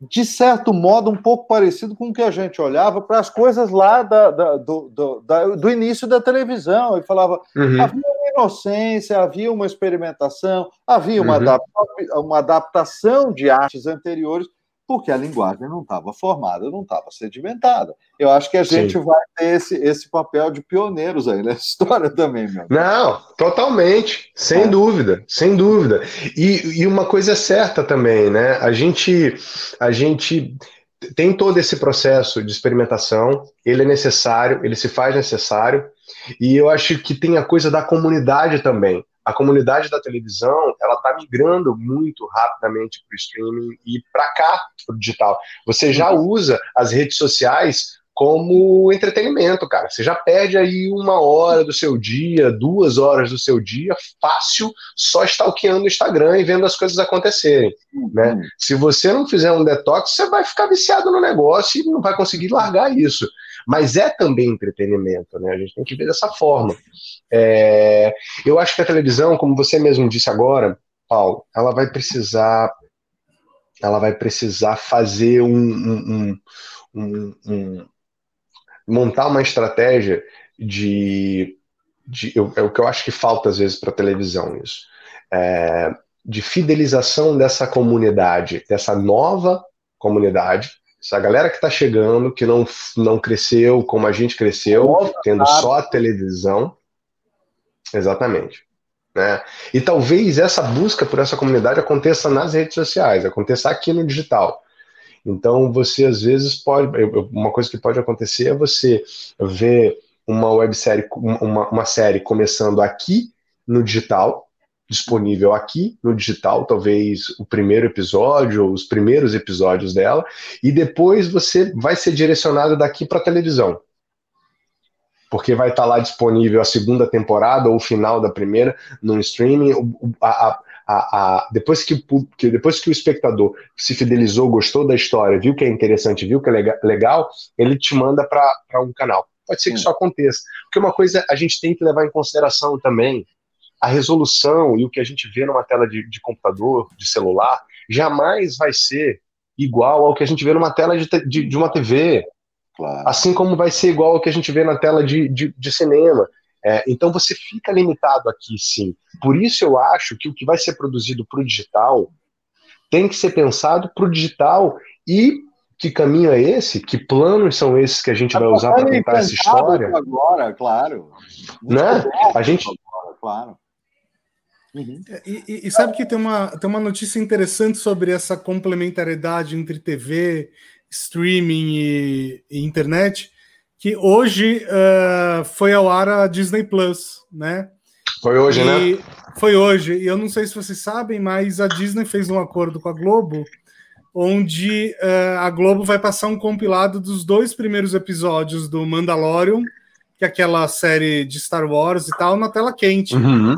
de certo modo, um pouco parecido com o que a gente olhava para as coisas lá da, da, do, do, da, do, início da televisão. E falava, uhum. havia inocência, havia uma experimentação, havia uma, uhum. adapta, uma adaptação de artes anteriores porque a linguagem não estava formada, não estava sedimentada. Eu acho que a gente Sim. vai ter esse, esse papel de pioneiros aí nessa história também, meu. Não, totalmente, sem é. dúvida, sem dúvida. E, e uma coisa é certa também, né? A gente, a gente tem todo esse processo de experimentação, ele é necessário, ele se faz necessário, e eu acho que tem a coisa da comunidade também a comunidade da televisão ela está migrando muito rapidamente para o streaming e para cá, para o digital. Você já uhum. usa as redes sociais como entretenimento, cara. Você já perde aí uma hora do seu dia, duas horas do seu dia, fácil, só stalkeando o Instagram e vendo as coisas acontecerem. Né? Uhum. Se você não fizer um detox, você vai ficar viciado no negócio e não vai conseguir largar isso. Mas é também entretenimento, né? A gente tem que ver dessa forma. É, eu acho que a televisão, como você mesmo disse agora, Paulo, ela vai precisar, ela vai precisar fazer um, um, um, um montar uma estratégia de, de eu, é o que eu acho que falta às vezes para a televisão isso, é, de fidelização dessa comunidade, dessa nova comunidade Essa galera que está chegando, que não, não cresceu como a gente cresceu, Nossa, tendo só a televisão. Exatamente. Né? E talvez essa busca por essa comunidade aconteça nas redes sociais, aconteça aqui no digital. Então, você às vezes pode. Uma coisa que pode acontecer é você ver uma websérie, uma, uma série começando aqui no digital, disponível aqui no digital, talvez o primeiro episódio ou os primeiros episódios dela, e depois você vai ser direcionado daqui para a televisão. Porque vai estar tá lá disponível a segunda temporada ou o final da primeira no streaming. A, a, a, depois, que, que, depois que o espectador se fidelizou, gostou da história, viu que é interessante, viu que é legal, ele te manda para um canal. Pode ser que isso aconteça. Porque uma coisa a gente tem que levar em consideração também a resolução e o que a gente vê numa tela de, de computador, de celular, jamais vai ser igual ao que a gente vê numa tela de, de, de uma TV. Claro. Assim como vai ser igual ao que a gente vê na tela de, de, de cinema. É, então você fica limitado aqui, sim. Por isso eu acho que o que vai ser produzido para o digital tem que ser pensado para o digital e que caminho é esse? Que planos são esses que a gente vai usar para contar essa história? Agora, claro. Né? A gente, agora, claro. Uhum. É, e, e, sabe que tem uma, tem uma notícia interessante sobre essa complementariedade entre TV, streaming e, e internet, que hoje uh, foi ao ar a Disney Plus, né? Foi hoje, e, né? Foi hoje. E eu não sei se vocês sabem, mas a Disney fez um acordo com a Globo, onde uh, a Globo vai passar um compilado dos dois primeiros episódios do Mandalorian, que é aquela série de Star Wars e tal, na tela quente. Uhum.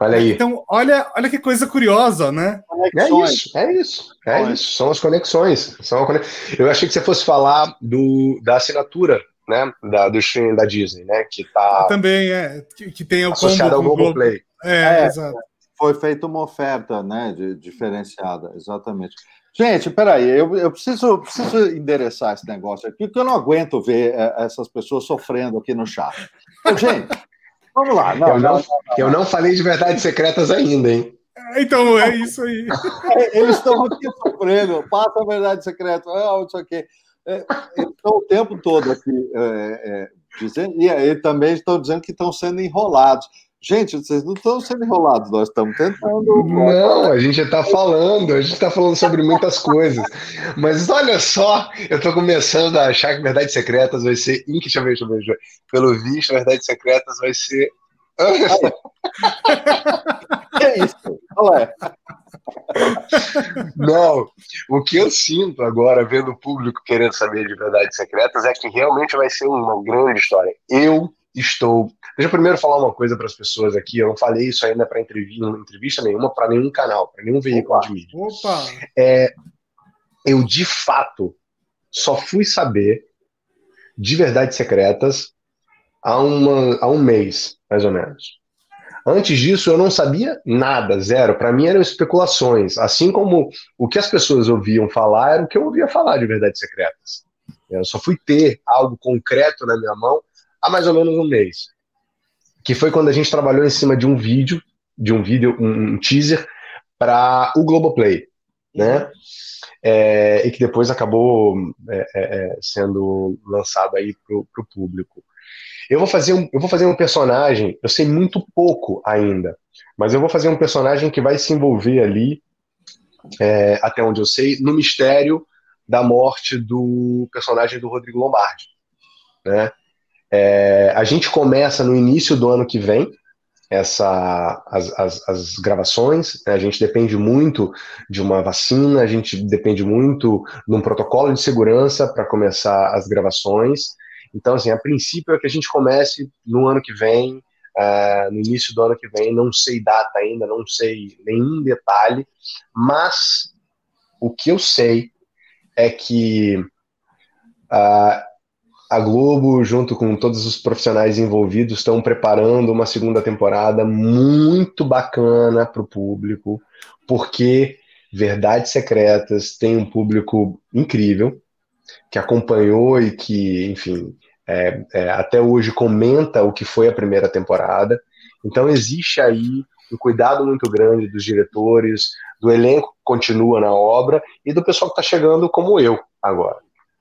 Olha aí. Então, olha, olha que coisa curiosa, né? É isso, é isso, é isso. São as conexões. São Eu achei que você fosse falar do, da assinatura, né? Da, do streaming da Disney, né? Que tá. Também é. Que, que tem o associado ao Google Play. É, é, exato. Foi feita uma oferta, né? De, diferenciada, exatamente. Gente, peraí, eu, eu preciso, preciso endereçar esse negócio aqui, porque eu não aguento ver é, essas pessoas sofrendo aqui no chat. Gente, Vamos lá. Não, eu, não, não, não, eu não falei de verdades secretas ainda, hein? Então, é isso aí. Eles estão aqui sofrendo, passa a verdade secreta, ah, isso aqui. É, eles estão o tempo todo aqui é, é, dizendo, e aí também estão dizendo que estão sendo enrolados. Gente, vocês não estão sendo enrolados, nós estamos tentando. Não, a gente está falando, a gente está falando sobre muitas coisas. Mas olha só, eu estou começando a achar que Verdades Secretas vai ser. Deixa eu ver, deixa eu ver, deixa eu ver. Pelo visto, Verdades Secretas vai ser. é isso, olha. Não, o que eu sinto agora, vendo o público querendo saber de Verdades Secretas, é que realmente vai ser uma grande história. Eu estou. Deixa eu primeiro falar uma coisa para as pessoas aqui. Eu não falei isso ainda para entrevista, entrevista nenhuma, para nenhum canal, para nenhum veículo opa, de mídia. Opa! É, eu, de fato, só fui saber de verdades secretas há, uma, há um mês, mais ou menos. Antes disso, eu não sabia nada, zero. Para mim eram especulações. Assim como o que as pessoas ouviam falar era o que eu ouvia falar de verdades secretas. Eu só fui ter algo concreto na minha mão há mais ou menos um mês. Que foi quando a gente trabalhou em cima de um vídeo, de um vídeo, um, teaser para o Globoplay, né? É, e que depois acabou é, é, é sendo lançado aí para o público. Eu vou fazer um, eu vou fazer um personagem, eu sei muito pouco ainda, mas eu vou fazer um personagem que vai se envolver ali, é, até onde eu sei, no mistério da morte do personagem do Rodrigo Lombardi, né? É, a gente começa no início do ano que vem essa, as, as, as gravações. Né? A gente depende muito de uma vacina, a gente depende muito de um protocolo de segurança para começar as gravações. Então, assim, a princípio é que a gente comece no ano que vem, uh, no início do ano que vem. Não sei data ainda, não sei nenhum detalhe, mas o que eu sei é que uh, a Globo, junto com todos os profissionais envolvidos, estão preparando uma segunda temporada muito bacana para o público, porque Verdades Secretas tem um público incrível, que acompanhou e que, enfim, é, é, até hoje comenta o que foi a primeira temporada. Então existe aí um cuidado muito grande dos diretores, do elenco que continua na obra e do pessoal que está chegando como eu agora.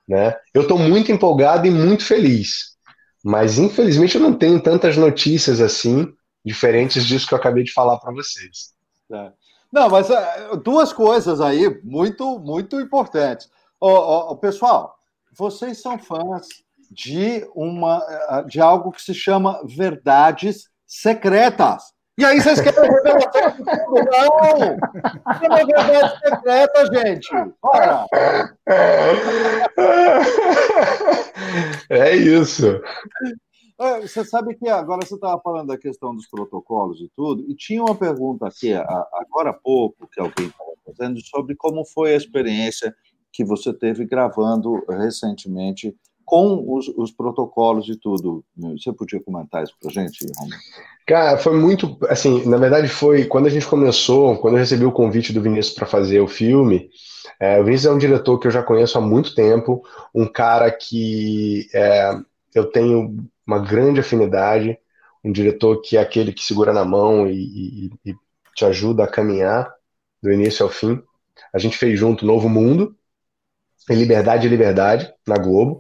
Né? Eu estou muito empolgado e muito feliz, mas infelizmente eu não tenho tantas notícias assim, diferentes disso que eu acabei de falar para vocês. É. Não, mas é, duas coisas aí muito, muito importantes. Oh, oh, pessoal, vocês são fãs de uma de algo que se chama verdades secretas. E aí vocês querem revelação de tudo? Não! É uma verdade secreta, gente. Bora! É isso. É, você sabe que agora você estava falando da questão dos protocolos e tudo, e tinha uma pergunta aqui, agora há pouco, que alguém estava fazendo, sobre como foi a experiência que você teve gravando recentemente com os, os, protocolos e tudo. Você podia comentar isso para gente? Cara, foi muito. Assim, na verdade, foi quando a gente começou, quando eu recebi o convite do Vinícius para fazer o filme. É, o Vinícius é um diretor que eu já conheço há muito tempo, um cara que é, eu tenho uma grande afinidade, um diretor que é aquele que segura na mão e, e, e te ajuda a caminhar do início ao fim. A gente fez junto Novo Mundo, em Liberdade e Liberdade, na Globo.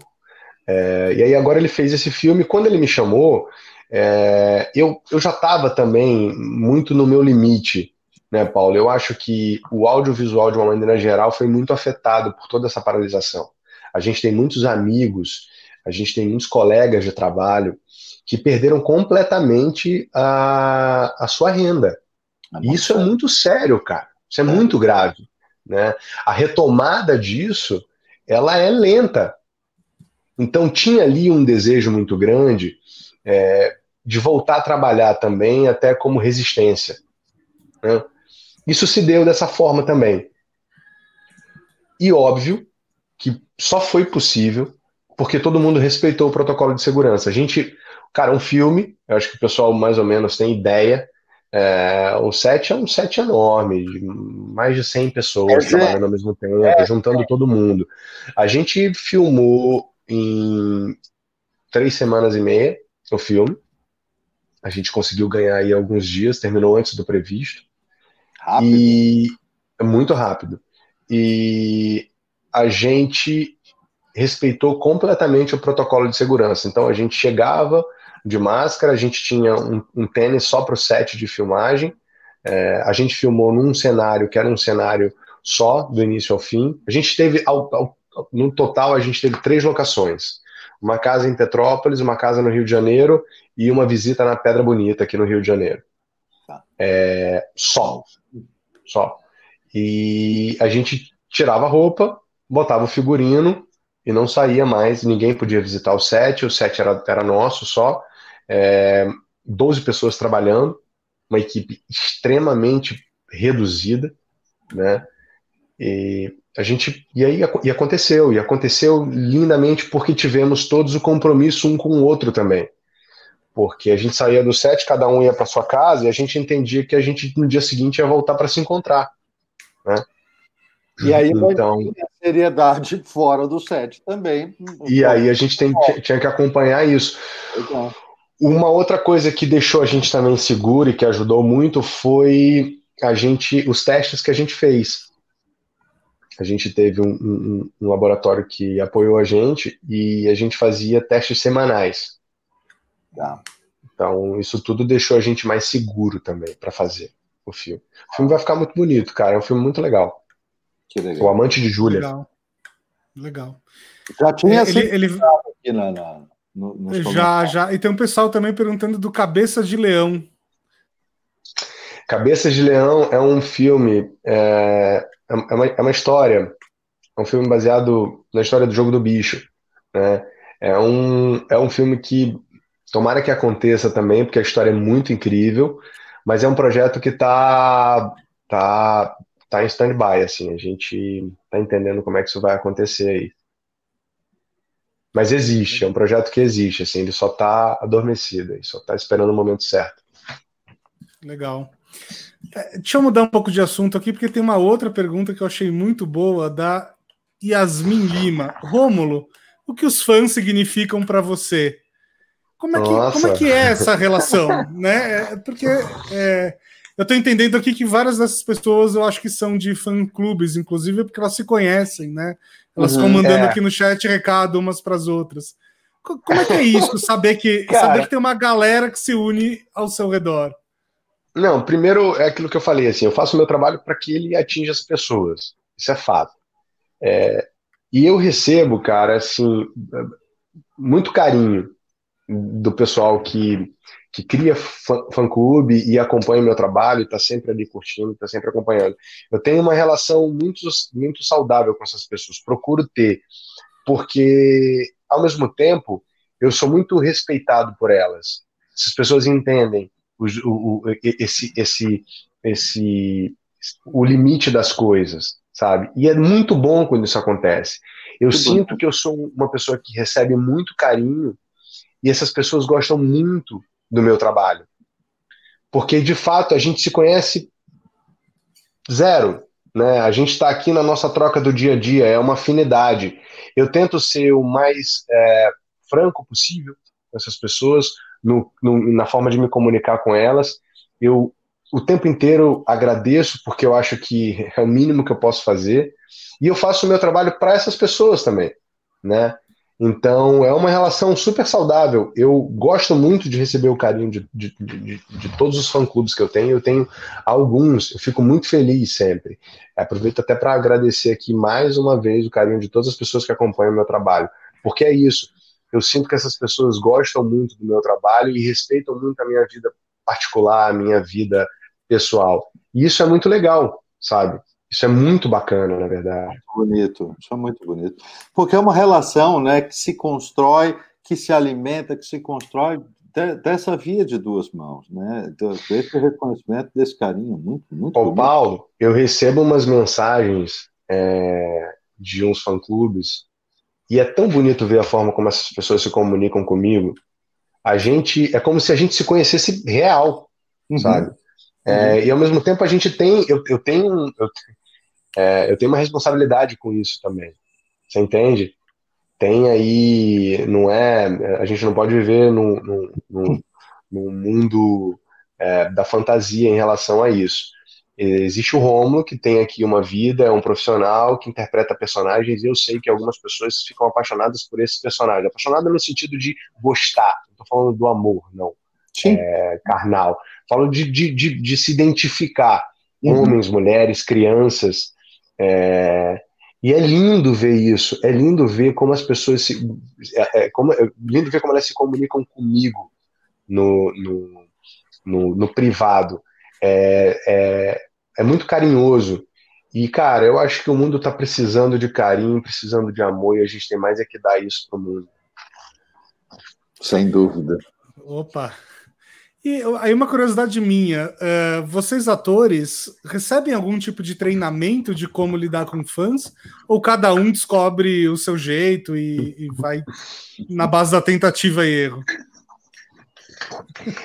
É, e aí agora ele fez esse filme. Quando ele me chamou, é, eu, eu já estava também muito no meu limite, né, Paulo? Eu acho que o audiovisual, de uma maneira geral, foi muito afetado por toda essa paralisação. A gente tem muitos amigos, a gente tem muitos colegas de trabalho que perderam completamente a, a sua renda. É Isso é muito sério, cara. Isso é, é muito grave. Né? A retomada disso, ela é lenta. Então tinha ali um desejo muito grande é, de voltar a trabalhar também, até como resistência. Né? Isso se deu dessa forma também. E óbvio que só foi possível porque todo mundo respeitou o protocolo de segurança. A gente, cara, um filme, eu acho que o pessoal mais ou menos tem ideia. É, o set é um set enorme, de mais de 100 pessoas é, trabalhando ao mesmo tempo, é, juntando todo mundo. A gente filmou em três semanas e meia o filme. A gente conseguiu ganhar aí alguns dias, terminou antes do previsto. Rápido. E muito rápido. E a gente respeitou completamente o protocolo de segurança. Então a gente chegava de máscara, a gente tinha um, um tênis só para o set de filmagem. É, a gente filmou num cenário que era um cenário só, do início ao fim. A gente teve, ao, ao, no total, a gente teve três locações. Uma casa em Petrópolis, uma casa no Rio de Janeiro e uma visita na Pedra Bonita, aqui no Rio de Janeiro. Tá. É, só. Só. E a gente tirava a roupa, botava o figurino e não saía mais, ninguém podia visitar o set, o set era, era nosso só. É, 12 pessoas trabalhando, uma equipe extremamente reduzida, né? E a gente e aí e aconteceu, e aconteceu lindamente porque tivemos todos o compromisso um com o outro também. Porque a gente saía do set, cada um ia para sua casa e a gente entendia que a gente no dia seguinte ia voltar para se encontrar, né? E aí então, a seriedade fora do set também. E aí a gente tem, tinha que acompanhar isso. Legal. Uma outra coisa que deixou a gente também seguro e que ajudou muito foi a gente, os testes que a gente fez. A gente teve um, um, um, laboratório que apoiou a gente e a gente fazia testes semanais. Tá. Então, isso tudo deixou a gente mais seguro também para fazer o filme. O filme vai ficar muito bonito, cara. É um filme muito legal. legal. O Amante de Júlia. Legal. Legal. Já tinha ele, ele... aqui na, na no, já, já. E tem um pessoal também perguntando do Cabeça de Leão. Cabeça de Leão é um filme, é, é, uma, é uma história, é um filme baseado na história do Jogo do Bicho. Né? É, um, é um filme que tomara que aconteça também, porque a história é muito incrível, mas é um projeto que está tá, tá em stand-by, assim, a gente está entendendo como é que isso vai acontecer aí. Mas existe, é um projeto que existe, assim, ele só está adormecido, ele só está esperando o momento certo. Legal. É, deixa eu mudar um pouco de assunto aqui, porque tem uma outra pergunta que eu achei muito boa, da Yasmin Lima. Rômulo, o que os fãs significam para você? Como é, que, como é que é essa relação? né? É, porque é, eu estou entendendo aqui que várias dessas pessoas eu acho que são de fã-clubes, inclusive porque elas se conhecem, né? Elas uhum, mandando é. aqui no chat recado umas para as outras. Como é que é isso? Saber que, Cara, saber que tem uma galera que se une ao seu redor. Não, primeiro é aquilo que eu falei, assim, eu faço o meu trabalho para que ele atinja as pessoas. Isso é fato. É, e eu recebo, cara, assim, muito carinho do pessoal que, que cria fã-clube e acompanha o meu trabalho, está sempre ali curtindo, está sempre acompanhando. Eu tenho uma relação muito, muito saudável com essas pessoas, procuro ter, porque, ao mesmo tempo, eu sou muito respeitado por elas. Essas pessoas entendem o, o, esse, esse, esse, o limite das coisas, sabe? E é muito bom quando isso acontece. Eu muito sinto bom. que eu sou uma pessoa que recebe muito carinho e essas pessoas gostam muito do meu trabalho. Porque, de fato, a gente se conhece zero. Né? A gente está aqui na nossa troca do dia a dia, é uma afinidade. Eu tento ser o mais é, franco possível com essas pessoas, no, no, na forma de me comunicar com elas. Eu o tempo inteiro agradeço, porque eu acho que é o mínimo que eu posso fazer, e eu faço o meu trabalho para essas pessoas também, né? Então é uma relação super saudável. Eu gosto muito de receber o carinho de, de, de, de todos os fã-clubes que eu tenho. Eu tenho alguns, eu fico muito feliz sempre. Aproveito até para agradecer aqui mais uma vez o carinho de todas as pessoas que acompanham o meu trabalho, porque é isso. Eu sinto que essas pessoas gostam muito do meu trabalho e respeitam muito a minha vida particular, a minha vida pessoal. E isso é muito legal, sabe? Isso é muito bacana, na verdade. Bonito, isso é muito bonito. Porque é uma relação né, que se constrói, que se alimenta, que se constrói dessa via de duas mãos, né? Desse reconhecimento, desse carinho, muito, muito Ô, Paulo, eu recebo umas mensagens é, de uns fã-clubes e é tão bonito ver a forma como essas pessoas se comunicam comigo. A gente, é como se a gente se conhecesse real, uhum. sabe? É, uhum. E ao mesmo tempo a gente tem, eu, eu tenho, eu, é, eu tenho uma responsabilidade com isso também. Você entende? Tem aí, não é, a gente não pode viver num, num, num, num mundo é, da fantasia em relação a isso. Existe o Romulo, que tem aqui uma vida, é um profissional que interpreta personagens, e eu sei que algumas pessoas ficam apaixonadas por esses personagens. Apaixonada no sentido de gostar, não estou falando do amor, não. É, carnal. Falo de, de, de, de se identificar. Uhum. Homens, mulheres, crianças. É, e é lindo ver isso. É lindo ver como as pessoas se. É, é, como, é lindo ver como elas se comunicam comigo no, no, no, no privado. É, é, muito carinhoso. E, cara, eu acho que o mundo está precisando de carinho, precisando de amor, e a gente tem mais é que dar isso para o mundo. Sem dúvida. Opa, e aí uma curiosidade minha, uh, vocês atores recebem algum tipo de treinamento de como lidar com fãs? Ou cada um descobre o seu jeito e, e vai na base da tentativa e erro?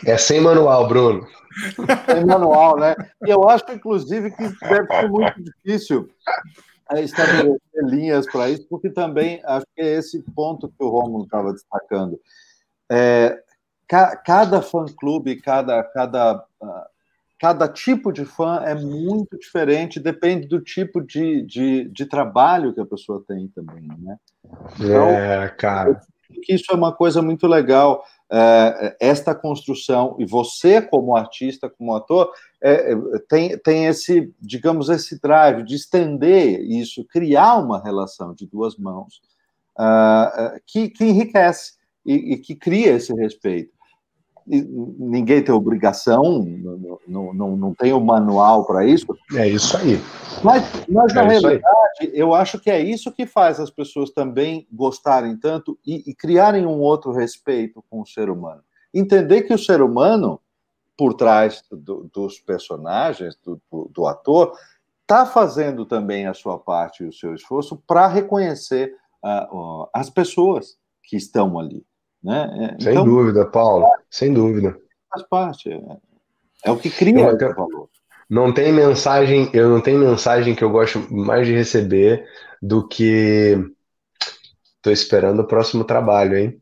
É sem manual, Bruno. Manual, né? E eu acho, inclusive, que deve ser muito difícil é, estabelecer linhas para isso, porque também acho que é esse ponto que o Romulo estava destacando. É, cada fã-clube, cada, cada, ah, cada tipo de fã é muito diferente, depende do tipo de, de, de trabalho que a pessoa tem também, né? Então, é, cara. isso é uma coisa muito legal, é, esta construção, e você como artista, como ator, é, é, tem, tem esse, digamos, esse drive de estender isso, criar uma relação de duas mãos uh, que, que enriquece e, e que cria esse respeito ninguém tem obrigação, não, não, não tem o um manual para isso. É isso aí. Mas, mas é na realidade, eu acho que é isso que faz as pessoas também gostarem tanto e, e criarem um outro respeito com o ser humano. Entender que o ser humano, por trás do, dos personagens, do, do, do ator, está fazendo também a sua parte e o seu esforço para reconhecer uh, uh, as pessoas que estão ali. Né? É, Sem então, dúvida, Paulo. Sem dúvida. Faz parte. É, é o que cria o valor. Não tem mensagem, eu não tenho mensagem que eu gosto mais de receber do que estou esperando o próximo trabalho, hein?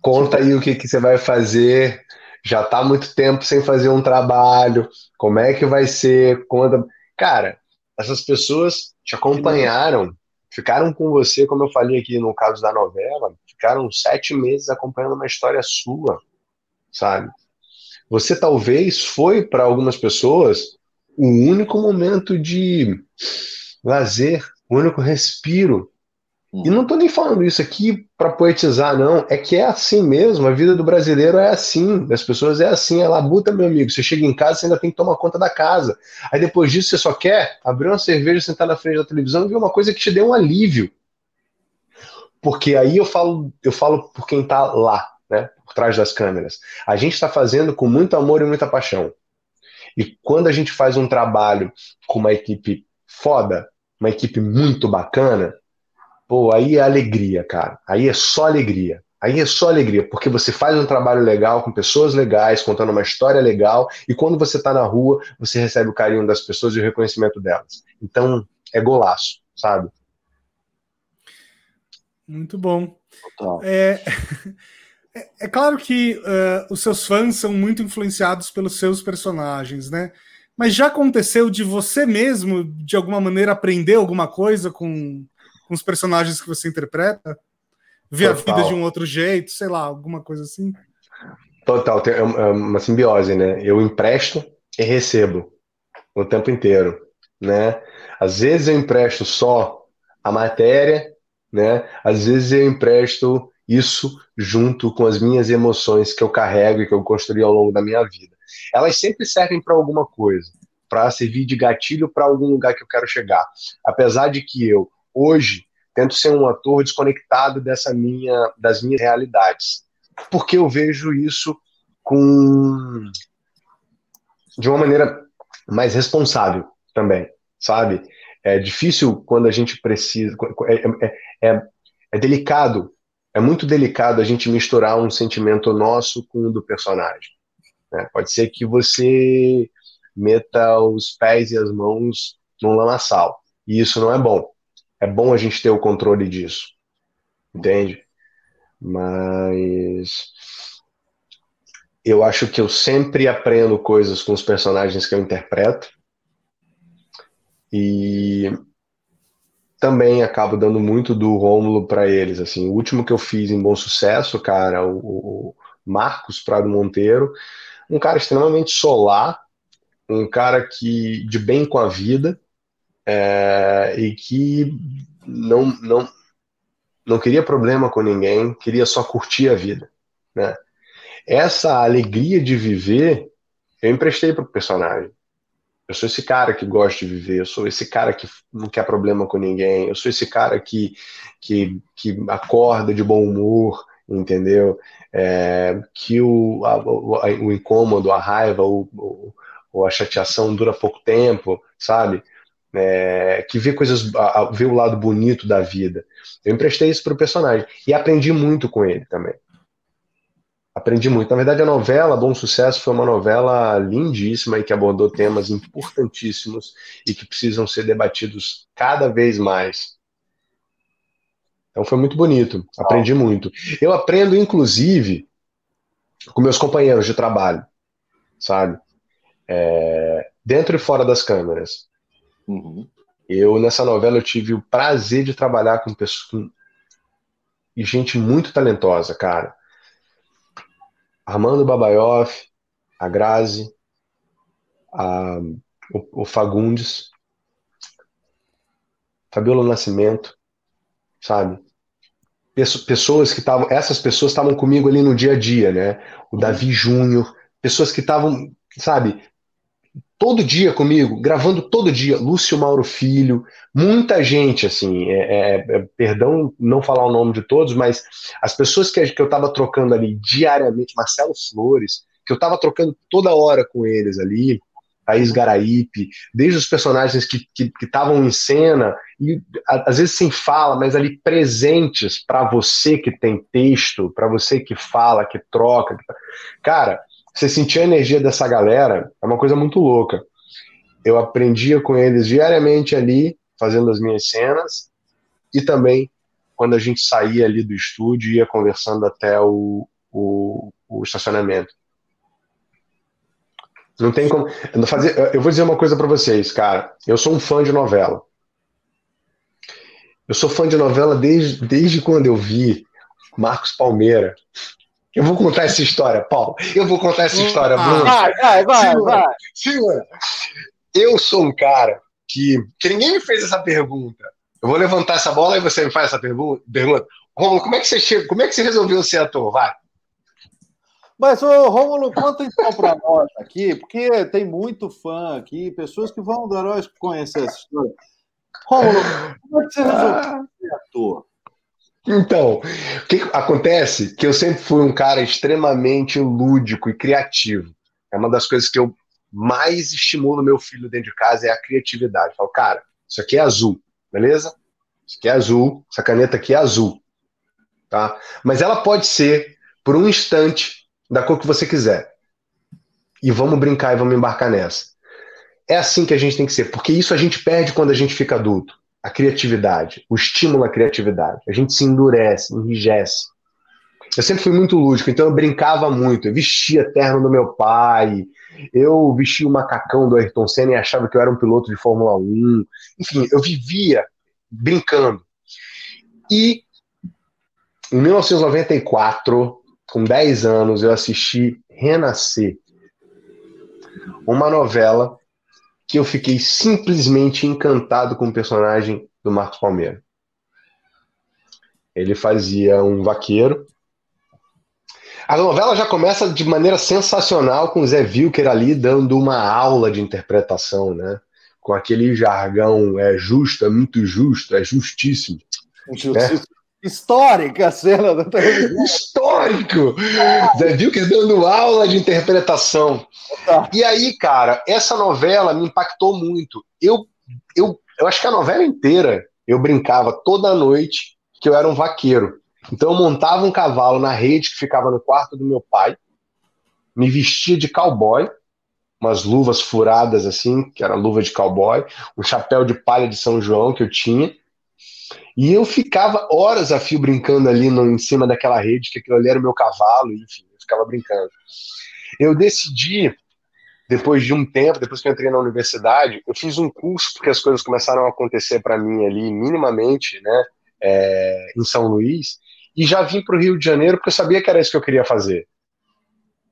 Conta aí o que, que você vai fazer. Já está muito tempo sem fazer um trabalho. Como é que vai ser? Conta. Cara, essas pessoas te acompanharam ficaram com você, como eu falei aqui no caso da novela, ficaram sete meses acompanhando uma história sua, sabe? Você talvez foi para algumas pessoas o único momento de lazer, o único respiro e não estou nem falando isso aqui para poetizar, não. É que é assim mesmo. A vida do brasileiro é assim. Das pessoas é assim. É labuta, meu amigo. Você chega em casa, você ainda tem que tomar conta da casa. Aí depois disso, você só quer abrir uma cerveja, sentar na frente da televisão e ver uma coisa que te dê um alívio. Porque aí eu falo, eu falo por quem está lá, né? Por trás das câmeras. A gente está fazendo com muito amor e muita paixão. E quando a gente faz um trabalho com uma equipe foda, uma equipe muito bacana, Pô, aí é alegria, cara. Aí é só alegria. Aí é só alegria, porque você faz um trabalho legal com pessoas legais, contando uma história legal, e quando você está na rua, você recebe o carinho das pessoas e o reconhecimento delas. Então, é golaço, sabe? Muito bom. É, é, é, claro que uh, os seus fãs são muito influenciados pelos seus personagens, né? Mas já aconteceu de você mesmo, de alguma maneira, aprender alguma coisa com com os personagens que você interpreta? Ver Total. a vida de um outro jeito, sei lá, alguma coisa assim? Total, é, é uma simbiose, né? Eu empresto e recebo o tempo inteiro, né? Às vezes eu empresto só a matéria, né? Às vezes eu empresto isso junto com as minhas emoções que eu carrego e que eu construí ao longo da minha vida. Elas sempre servem para alguma coisa, para servir de gatilho para algum lugar que eu quero chegar. Apesar de que eu hoje tento ser um ator desconectado dessa minha das minhas realidades, porque eu vejo isso com de uma maneira mais responsável também, sabe? É difícil quando a gente precisa, é, é, é, é delicado, é muito delicado a gente misturar um sentimento nosso com o do personagem. Né? Pode ser que você meta os pés e as mãos num lamaçal, e isso não é bom é bom a gente ter o controle disso, entende? Mas eu acho que eu sempre aprendo coisas com os personagens que eu interpreto e também acabo dando muito do Rômulo para eles. Assim, o último que eu fiz em bom sucesso, cara, o, o Marcos Prado Monteiro, um cara extremamente solar, um cara que de bem com a vida, é, e que não, não, não queria problema com ninguém, queria só curtir a vida. Né? Essa alegria de viver eu emprestei para o personagem. Eu sou esse cara que gosta de viver, eu sou esse cara que não quer problema com ninguém, eu sou esse cara que, que, que acorda de bom humor, entendeu? É, que o, a, o, incômodo, a raiva, o, a chateação dura pouco tempo, sabe? é, que vê coisas, vê o lado bonito da vida. Eu emprestei isso para o personagem e aprendi muito com ele também. Aprendi muito. Na verdade, a novela Bom Sucesso foi uma novela lindíssima e que abordou temas importantíssimos e que precisam ser debatidos cada vez mais. Então foi muito bonito. Aprendi muito. Eu aprendo, inclusive, com meus companheiros de trabalho, sabe? É, dentro e fora das câmeras. Uhum. Eu, nessa novela, eu tive o prazer de trabalhar com pessoas com... e gente muito talentosa, cara. Armando Babaioff, a Grazi, a... o, o Fagundes, Fabiola Nascimento, sabe? Pessoas que estavam, essas pessoas estavam comigo ali no dia a dia, né? O Davi Júnior, pessoas que estavam, sabe, todo dia comigo, gravando todo dia, Lúcio Mauro Filho, muita gente, assim, é, é, é, perdão não falar o nome de todos, mas as pessoas que, que eu estava trocando ali diariamente, Marcelo Flores, que eu estava trocando toda hora com eles ali, Thaís Garaípe, desde os personagens que estavam em cena, e às vezes sem fala, mas ali presentes para você que tem texto, para você que fala, que troca. Cara, você sentir a energia dessa galera é uma coisa muito louca. Eu aprendia com eles diariamente ali, fazendo as minhas cenas, e também quando a gente saía ali do estúdio ia conversando até o, o, o estacionamento. Não tem como. Eu vou dizer uma coisa para vocês, cara. Eu sou um fã de novela. Eu sou fã de novela desde, desde quando eu vi Marcos Palmeira. Eu vou contar essa história, Paulo. Eu vou contar essa história, ah, Bruno. Vai, vai, vai, segura, vai. Segura. Eu sou um cara que, que ninguém me fez essa pergunta. Eu vou levantar essa bola e você me faz essa pergunta. pergunta. Romulo, como é que você chega, como é que você resolveu ser ator? Vai. Mas, ô, Rômulo, conta então para nós aqui, porque tem muito fã aqui, pessoas que vão adorar conhecer essa história. Rômulo, como é que você resolveu ser ator? Então, o que acontece? Que eu sempre fui um cara extremamente lúdico e criativo. É uma das coisas que eu mais estimulo meu filho dentro de casa é a criatividade. Eu falo, cara, isso aqui é azul, beleza? Isso aqui é azul, essa caneta aqui é azul, tá? Mas ela pode ser, por um instante, da cor que você quiser. E vamos brincar e vamos embarcar nessa. É assim que a gente tem que ser, porque isso a gente perde quando a gente fica adulto. A criatividade, o estímulo à criatividade. A gente se endurece, enrijece. Eu sempre fui muito lúdico, então eu brincava muito. Eu vestia terno do meu pai, eu vestia o macacão do Ayrton Senna e achava que eu era um piloto de Fórmula 1. Enfim, eu vivia brincando. E em 1994, com 10 anos, eu assisti Renascer, uma novela que eu fiquei simplesmente encantado com o personagem do Marcos Palmeira. Ele fazia um vaqueiro. A novela já começa de maneira sensacional com o Zé Vilker ali dando uma aula de interpretação, né? Com aquele jargão, é justo, é muito justo, é justíssimo. Justíssimo. Né? Histórica a cena da televisão. Histórico! Zé Vilker dando aula de interpretação. Tá. E aí, cara, essa novela me impactou muito. Eu, eu, eu acho que a novela inteira eu brincava toda noite que eu era um vaqueiro. Então eu montava um cavalo na rede que ficava no quarto do meu pai, me vestia de cowboy, umas luvas furadas assim, que era luva de cowboy, um chapéu de palha de São João que eu tinha, e eu ficava horas a fio brincando ali no, em cima daquela rede, que aquilo ali era o meu cavalo, enfim, eu ficava brincando. Eu decidi, depois de um tempo, depois que eu entrei na universidade, eu fiz um curso, porque as coisas começaram a acontecer para mim ali, minimamente, né, é, em São Luís, e já vim para o Rio de Janeiro porque eu sabia que era isso que eu queria fazer.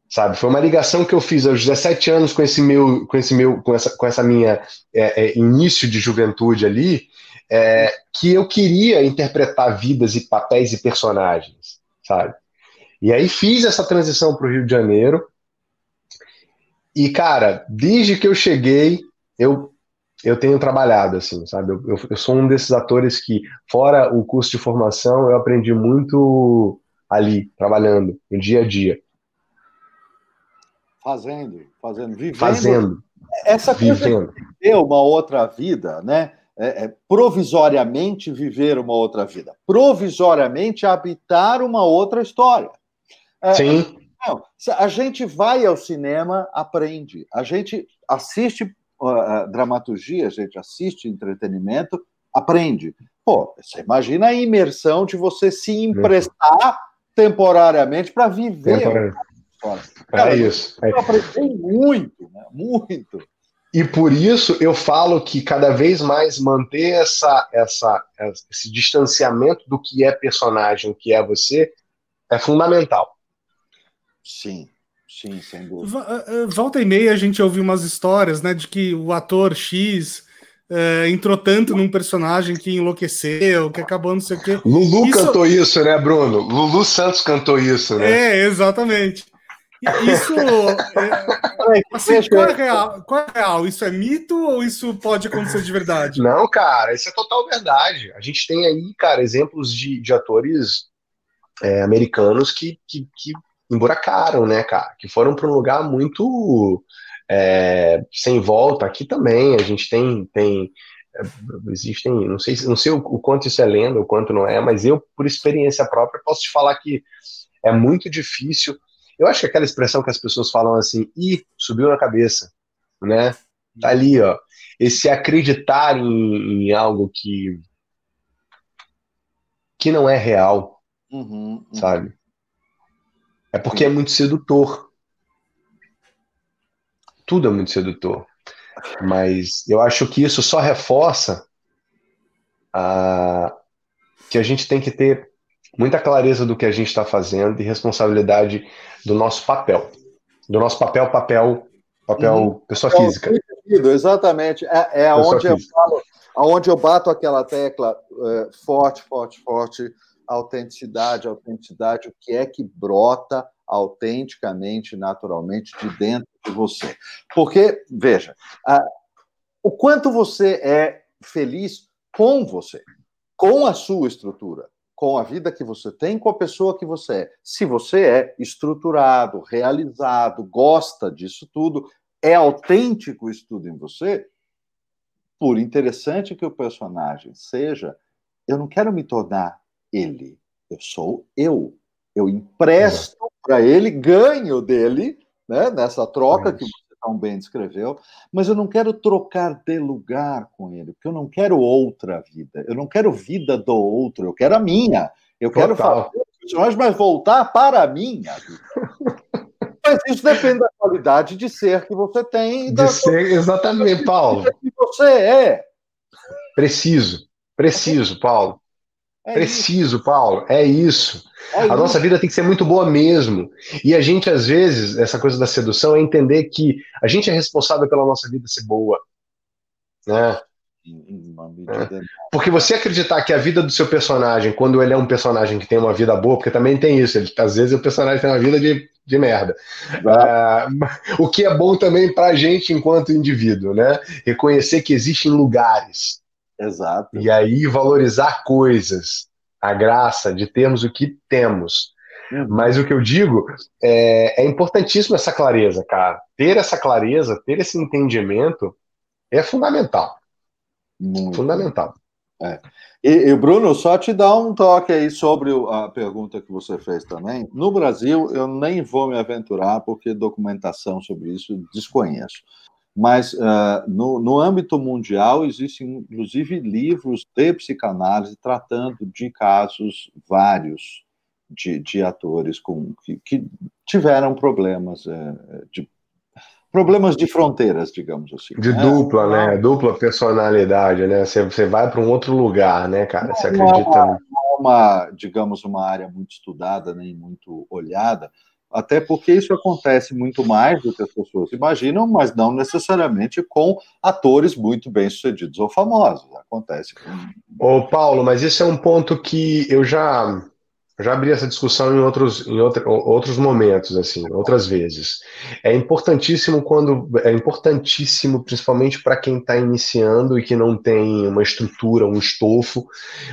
Sabe, foi uma ligação que eu fiz aos 17 anos com esse meu, com esse meu, com essa, com essa minha é, é, início de juventude ali, é, que eu queria interpretar vidas e papéis e personagens, sabe? E aí fiz essa transição para o Rio de Janeiro. E, cara, desde que eu cheguei, eu, eu tenho trabalhado, assim, sabe? Eu, eu, eu sou um desses atores que, fora o curso de formação, eu aprendi muito ali, trabalhando, no dia a dia. Fazendo, fazendo, vivendo. Fazendo. Essa coisa vivendo. de ter uma outra vida, né? É, é, provisoriamente viver uma outra vida, provisoriamente habitar uma outra história. É, Sim. Não, a gente vai ao cinema, aprende. A gente assiste uh, dramaturgia, a gente assiste entretenimento, aprende. Pô, você imagina a imersão de você se emprestar temporariamente para viver. Temporariamente. Cara, é isso. Eu aprendi muito, né? muito. E por isso eu falo que cada vez mais manter essa, essa, esse distanciamento do que é personagem, o que é você, é fundamental. Sim, sim, sem dúvida. Eh, eh, volta e meia a gente ouviu umas histórias, né, de que o ator X é, entrou tanto num personagem que enlouqueceu, que acabou não sei o quê. Lulu isso... cantou isso, né, Bruno? Lulu Santos cantou isso, né? É, exatamente. Isso. É, assim, qual, é real, qual é real? Isso é mito ou isso pode acontecer de verdade? Não, cara, isso é total verdade. A gente tem aí, cara, exemplos de, de atores é, americanos que, que, que emburacaram, né, cara? Que foram para um lugar muito é, sem volta. Aqui também a gente tem. tem é, existem, não sei, não sei o, o quanto isso é lenda, o quanto não é, mas eu, por experiência própria, posso te falar que é muito difícil eu acho que aquela expressão que as pessoas falam assim, e subiu na cabeça, né? Tá ali, ó. Esse acreditar em, em algo que que não é real, uhum, uhum. sabe? É porque é muito sedutor. Tudo é muito sedutor. Mas eu acho que isso só reforça a, que a gente tem que ter muita clareza do que a gente está fazendo e responsabilidade do nosso papel. Do nosso papel, papel, papel uhum. pessoa física. Exatamente. É, é onde eu falo, aonde eu bato aquela tecla é, forte, forte, forte, autenticidade, autenticidade, o que é que brota autenticamente, naturalmente, de dentro de você. Porque, veja, a, o quanto você é feliz com você, com a sua estrutura, com a vida que você tem, com a pessoa que você é. Se você é estruturado, realizado, gosta disso tudo, é autêntico isso tudo em você, por interessante que o personagem seja, eu não quero me tornar ele. Eu sou eu. Eu empresto para ele, ganho dele, né, nessa troca que você tão bem descreveu, mas eu não quero trocar de lugar com ele, porque eu não quero outra vida. Eu não quero vida do outro, eu quero a minha. Eu Total. quero fazer personagem, mas voltar para a minha vida. Mas isso depende da qualidade de ser que você tem. De ser, exatamente, Paulo. Que você é. Preciso, preciso, Paulo. É preciso, isso. Paulo. É isso. É a isso. nossa vida tem que ser muito boa mesmo. E a gente, às vezes, essa coisa da sedução é entender que a gente é responsável pela nossa vida ser boa. Né? É. Porque você acreditar que a vida do seu personagem, quando ele é um personagem que tem uma vida boa, porque também tem isso, ele, às vezes o personagem tem uma vida de, de merda. Uh, o que é bom também para a gente enquanto indivíduo, né? Reconhecer que existem lugares. Exato. E aí valorizar coisas, a graça de termos o que temos. Uhum. Mas o que eu digo é, é importantíssimo essa clareza, cara. Ter essa clareza, ter esse entendimento é fundamental. Muito. Fundamental. É. E, e, Bruno, só te dar um toque aí sobre a pergunta que você fez também. No Brasil, eu nem vou me aventurar, porque documentação sobre isso desconheço. Mas uh, no, no âmbito mundial, existem inclusive livros de psicanálise tratando de casos vários de, de atores com, que, que tiveram problemas uh, de problemas de fronteiras, digamos assim. De né? dupla, né? Dupla personalidade, né? Você, você vai para um outro lugar, né, cara? Você acredita? Não é uma, uma, digamos, uma área muito estudada, nem muito olhada, até porque isso acontece muito mais do que as pessoas imaginam, mas não necessariamente com atores muito bem-sucedidos ou famosos. Acontece. Ô, Paulo, mas isso é um ponto que eu já já abri essa discussão em outros, em outra, outros momentos, assim, outras vezes. É importantíssimo quando é importantíssimo, principalmente para quem está iniciando e que não tem uma estrutura, um estofo.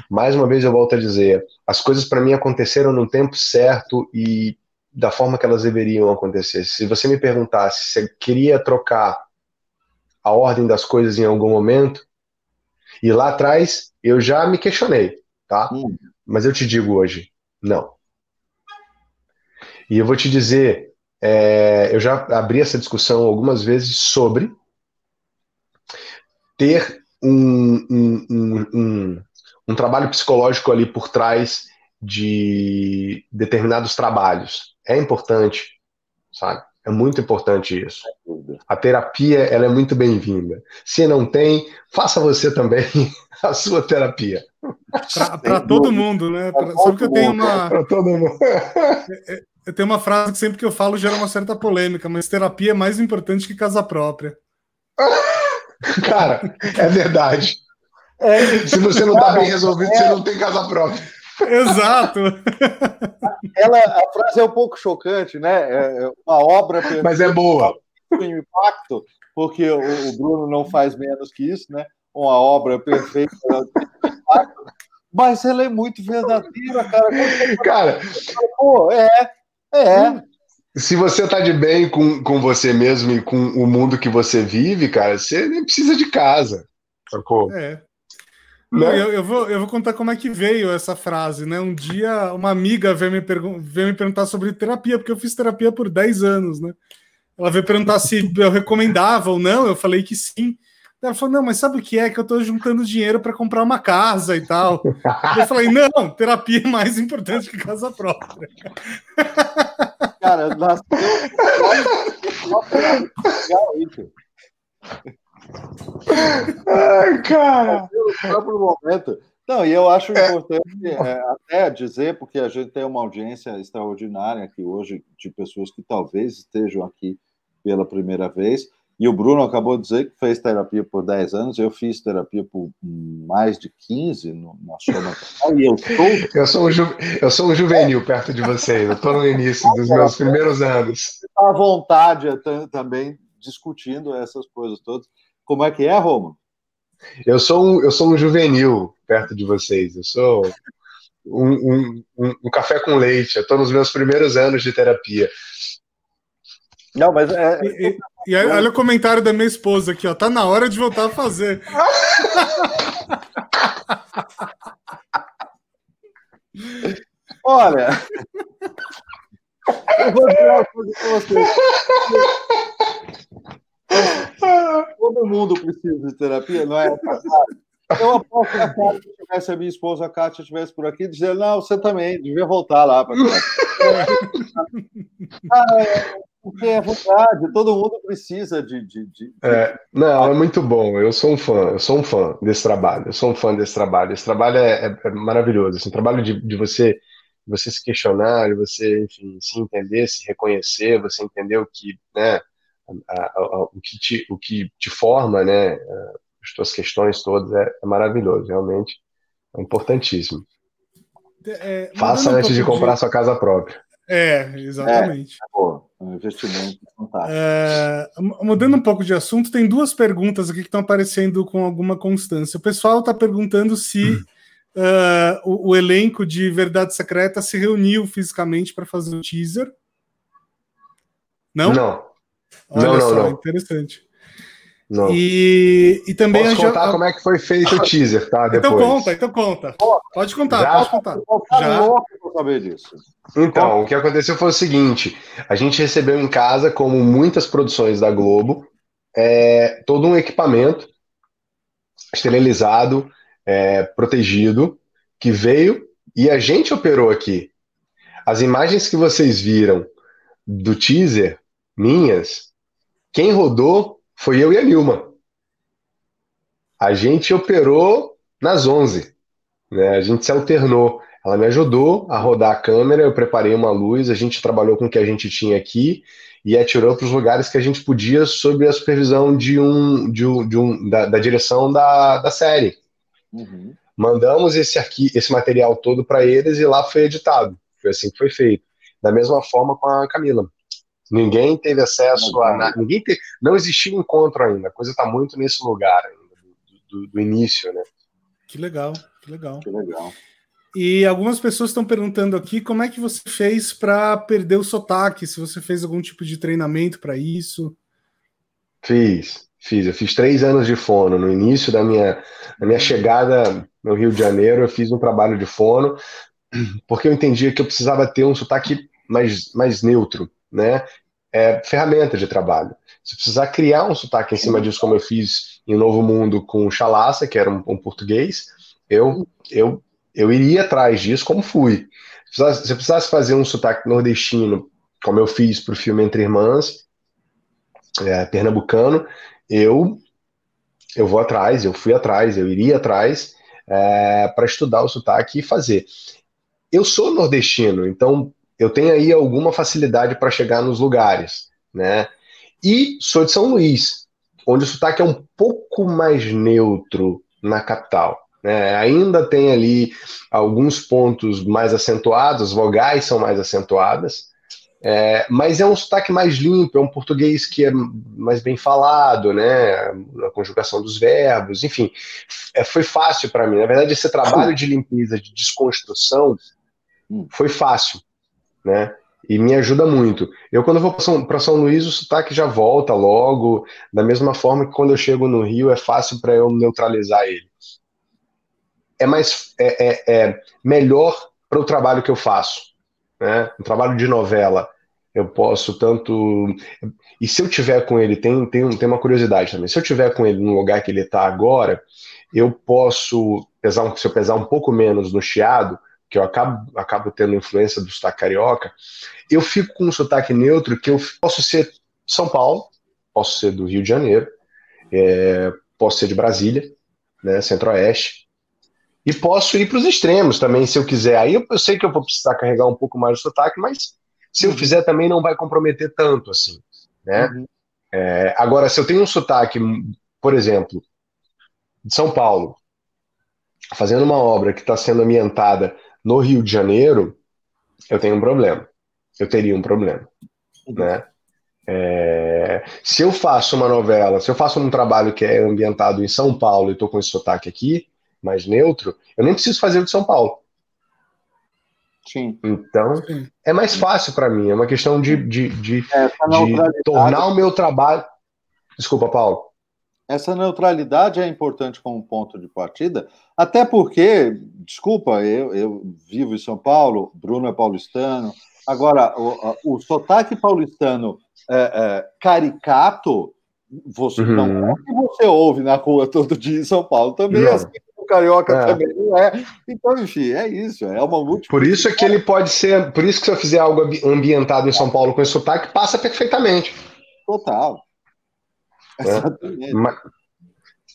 Mais uma vez eu volto a dizer, as coisas para mim aconteceram no tempo certo e da forma que elas deveriam acontecer. Se você me perguntasse se eu queria trocar a ordem das coisas em algum momento, e lá atrás eu já me questionei, tá? Hum. Mas eu te digo hoje, não. E eu vou te dizer, é, eu já abri essa discussão algumas vezes sobre ter um, um, um, um, um trabalho psicológico ali por trás de determinados trabalhos. É importante, sabe? É muito importante isso. A terapia ela é muito bem-vinda. Se não tem, faça você também a sua terapia. Para todo mundo, né? Pra, sabe que eu tenho uma. Para todo mundo. É, é, eu tenho uma frase que sempre que eu falo gera uma certa polêmica, mas terapia é mais importante que casa própria. Cara, é verdade. É, Se você não está bem resolvido, é... você não tem casa própria. Exato. Ela, a frase é um pouco chocante, né? É, é uma obra perfeita, mas é boa. Tem impacto, porque o, o, Bruno não faz menos que isso, né? Uma obra perfeita, mas ela é muito verdadeira, cara. Cara, pô, é, é. Se você tá de bem com, com você mesmo e com o mundo que você vive, cara, você nem precisa de casa. Sacou? É. Né? Eu, eu, vou, eu vou contar como é que veio essa frase, né? Um dia uma amiga veio me, veio me perguntar sobre terapia, porque eu fiz terapia por 10 anos, né? Ela veio perguntar se eu recomendava ou não, eu falei que sim. Ela falou: não, mas sabe o que é? Que eu tô juntando dinheiro para comprar uma casa e tal. eu falei: não, terapia é mais importante que casa própria. Cara, nasceu. Ai, cara! No próprio momento Não, e eu acho é. importante é, até dizer, porque a gente tem uma audiência extraordinária aqui hoje, de pessoas que talvez estejam aqui pela primeira vez, e o Bruno acabou de dizer que fez terapia por 10 anos, eu fiz terapia por mais de 15 no, na Soma e eu sou... Eu sou, um ju... eu sou um juvenil perto de vocês, eu estou no início dos meus primeiros anos. À vontade também discutindo essas coisas todas. Como é que é, Romulo? Eu sou um, eu sou um juvenil perto de vocês. Eu sou um, um, um, um café com leite. Eu estou nos meus primeiros anos de terapia. Não, mas é. E, e, e olha o comentário da minha esposa aqui, ó. Tá na hora de voltar a fazer. Olha. Eu vou dizer uma coisa pra você. Todo mundo precisa de terapia, não é? Eu aposto que a Kátia, se tivesse a minha esposa, a Kátia, estivesse por aqui, dizendo, não, você também, devia voltar lá. Pra... ah, é, porque é verdade, todo mundo precisa de. de, de... É, não, é muito bom. Eu sou um fã, eu sou um fã desse trabalho. Eu sou um fã desse trabalho. Esse trabalho é, é, é maravilhoso. Assim, trabalho de, de você você se questionar, de você, enfim, se entender, se reconhecer, você entender o que, né, a, a, o, que te, o que te forma, né, as tuas questões todas, é, é maravilhoso, realmente, é importantíssimo. É, Faça um antes de comprar de... sua casa própria. É, exatamente. É, um investimento fantástico. É, mudando um pouco de assunto, tem duas perguntas aqui que estão aparecendo com alguma constância. O pessoal está perguntando se hum. uh, o, o, elenco de Verdade Secreta se reuniu fisicamente para fazer o teaser. Não? Não. Olha não, só, não, não. interessante. Não. E, e também Posso contar já... como é que foi feito o teaser, tá? Depois. Então conta, então conta. Pode contar, já? pode contar. Já. saber disso. Então, o que aconteceu foi o seguinte: a gente recebeu em casa, como muitas produções da Globo, é, todo um equipamento esterilizado, é, protegido, que veio e a gente operou aqui. As imagens que vocês viram do teaser minhas, quem rodou foi eu e a Nilma. A gente operou nas 11. Né? A gente se alternou. Ela me ajudou a rodar a câmera, eu preparei uma luz, a gente trabalhou com o que a gente tinha aqui e atirou para os lugares que a gente podia sob a supervisão de um, de um, de um da, da direção da, da série. Uhum. Mandamos esse, arqui esse material todo para eles e lá foi editado. Foi assim que foi feito. Da mesma forma com a Camila. Ninguém teve acesso a nada. Ninguém te... Não existia encontro ainda. A coisa está muito nesse lugar ainda, do, do, do, início, né? Que legal, que legal. Que legal. E algumas pessoas estão perguntando aqui como é que você fez para perder o sotaque, se você fez algum tipo de treinamento para isso. Fiz, fiz. Eu fiz três anos de fono. No início da minha, da minha chegada no Rio de Janeiro, eu fiz um trabalho de fono, porque eu entendia que eu precisava ter um sotaque mais, mais neutro, né? É, ferramenta de trabalho. Se precisar criar um sotaque em cima disso, como eu fiz em Novo Mundo com o Chalaça, que era um, um português, eu, eu, eu iria atrás disso como fui. Se precisasse, se precisasse fazer um sotaque nordestino, como eu fiz para o filme Entre Irmãs, é, pernambucano, eu, eu vou atrás, eu fui atrás, eu iria atrás é, para estudar o sotaque e fazer. Eu sou nordestino, então eu tenho aí alguma facilidade para chegar nos lugares, né? E sou de São Luís, onde o sotaque é um pouco mais neutro na capital. Né? Ainda tem ali alguns pontos mais acentuados, as vogais são mais acentuadas, é, mas é um sotaque mais limpo, é um português que é mais bem falado, né? A conjugação dos verbos, enfim, é, foi fácil para mim. Na verdade, esse trabalho de limpeza, de desconstrução, foi fácil né? E me ajuda muito. Eu, quando vou para São, Luís, o sotaque já volta logo, da mesma forma que quando eu chego no Rio, é fácil para eu neutralizar ele. É mais é, é, é melhor para o trabalho que eu faço, né? Um trabalho de novela. Eu posso tanto. E se eu tiver com ele, tem, tem, tem uma curiosidade também. Se eu tiver com ele no lugar que ele está agora, eu posso pesar, se eu pesar um pouco menos no chiado, que eu acabo, acabo tendo influência do sotaque carioca, eu fico com um sotaque neutro que eu posso ser São Paulo, posso ser do Rio de Janeiro, é, posso ser de Brasília, né, Centro-Oeste, E posso ir para os extremos também, se eu quiser. Aí eu, eu, sei que eu vou precisar carregar um pouco mais o sotaque, mas se eu uhum. fizer também não vai comprometer tanto assim, né? Uhum. É, agora, se eu tenho um sotaque, por exemplo, de São Paulo, fazendo uma obra que está sendo ambientada no Rio de Janeiro, eu tenho um problema. Eu teria um problema, uhum. né? É, se eu faço uma novela, se eu faço um trabalho que é ambientado em São Paulo e estou com esse sotaque aqui, mais neutro, eu nem preciso fazer o de São Paulo. Sim. Então, Sim. é mais fácil para mim, é uma questão de, de, de, é, de tornar o meu trabalho. Desculpa, Paulo. Essa neutralidade é importante como ponto de partida, até porque, desculpa, eu, eu vivo em São Paulo, Bruno é paulistano. Agora, o, o sotaque paulistano é, é, caricato, você uhum. não é que você ouve na rua todo dia em São Paulo também, assim o carioca é. também não é. Então, enfim, é isso, é uma múltipla. Por isso é que ele pode ser, por isso que se eu fizer algo ambientado em São Paulo com esse sotaque, passa perfeitamente. Total. É. Mas,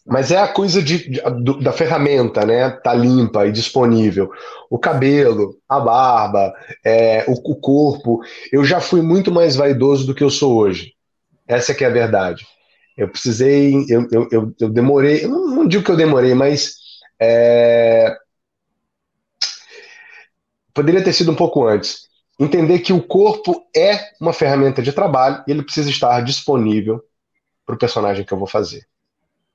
mas, é a coisa de, de, da ferramenta, né? Tá limpa e disponível. O cabelo, a barba, é, o, o, corpo. Eu já fui muito mais vaidoso do que eu sou hoje. Essa é que é a verdade. Eu precisei, eu, eu, eu, eu demorei, eu não, não, digo que eu demorei, mas é, poderia ter sido um pouco antes. Entender que o corpo é uma ferramenta de trabalho e ele precisa estar disponível para o personagem que eu vou fazer.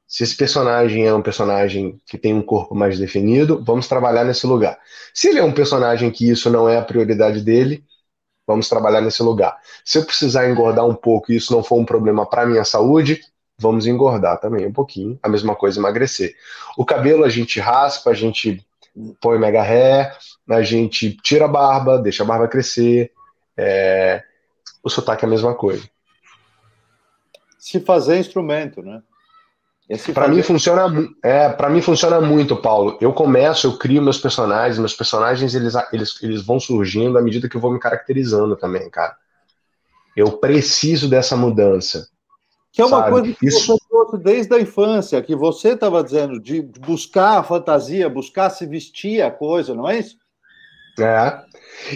Se esse personagem é um personagem que tem um corpo mais definido, vamos trabalhar nesse lugar. Se ele é um personagem que isso não é a prioridade dele, vamos trabalhar nesse lugar. Se eu precisar engordar um pouco e isso não for um problema para minha saúde, vamos engordar também um pouquinho. A mesma coisa emagrecer. O cabelo a gente raspa, a gente põe mega ré, a gente tira a barba, deixa a barba crescer. É... O sotaque é a mesma coisa se fazer instrumento, né? Para fazer... mim funciona, é, para mim funciona muito, Paulo. Eu começo, eu crio meus personagens, meus personagens eles, eles, eles vão surgindo à medida que eu vou me caracterizando também, cara. Eu preciso dessa mudança. Que é uma sabe? coisa que Isso... você trouxe desde a infância, que você estava dizendo, de buscar a fantasia, buscar se vestir a coisa, não é isso? É.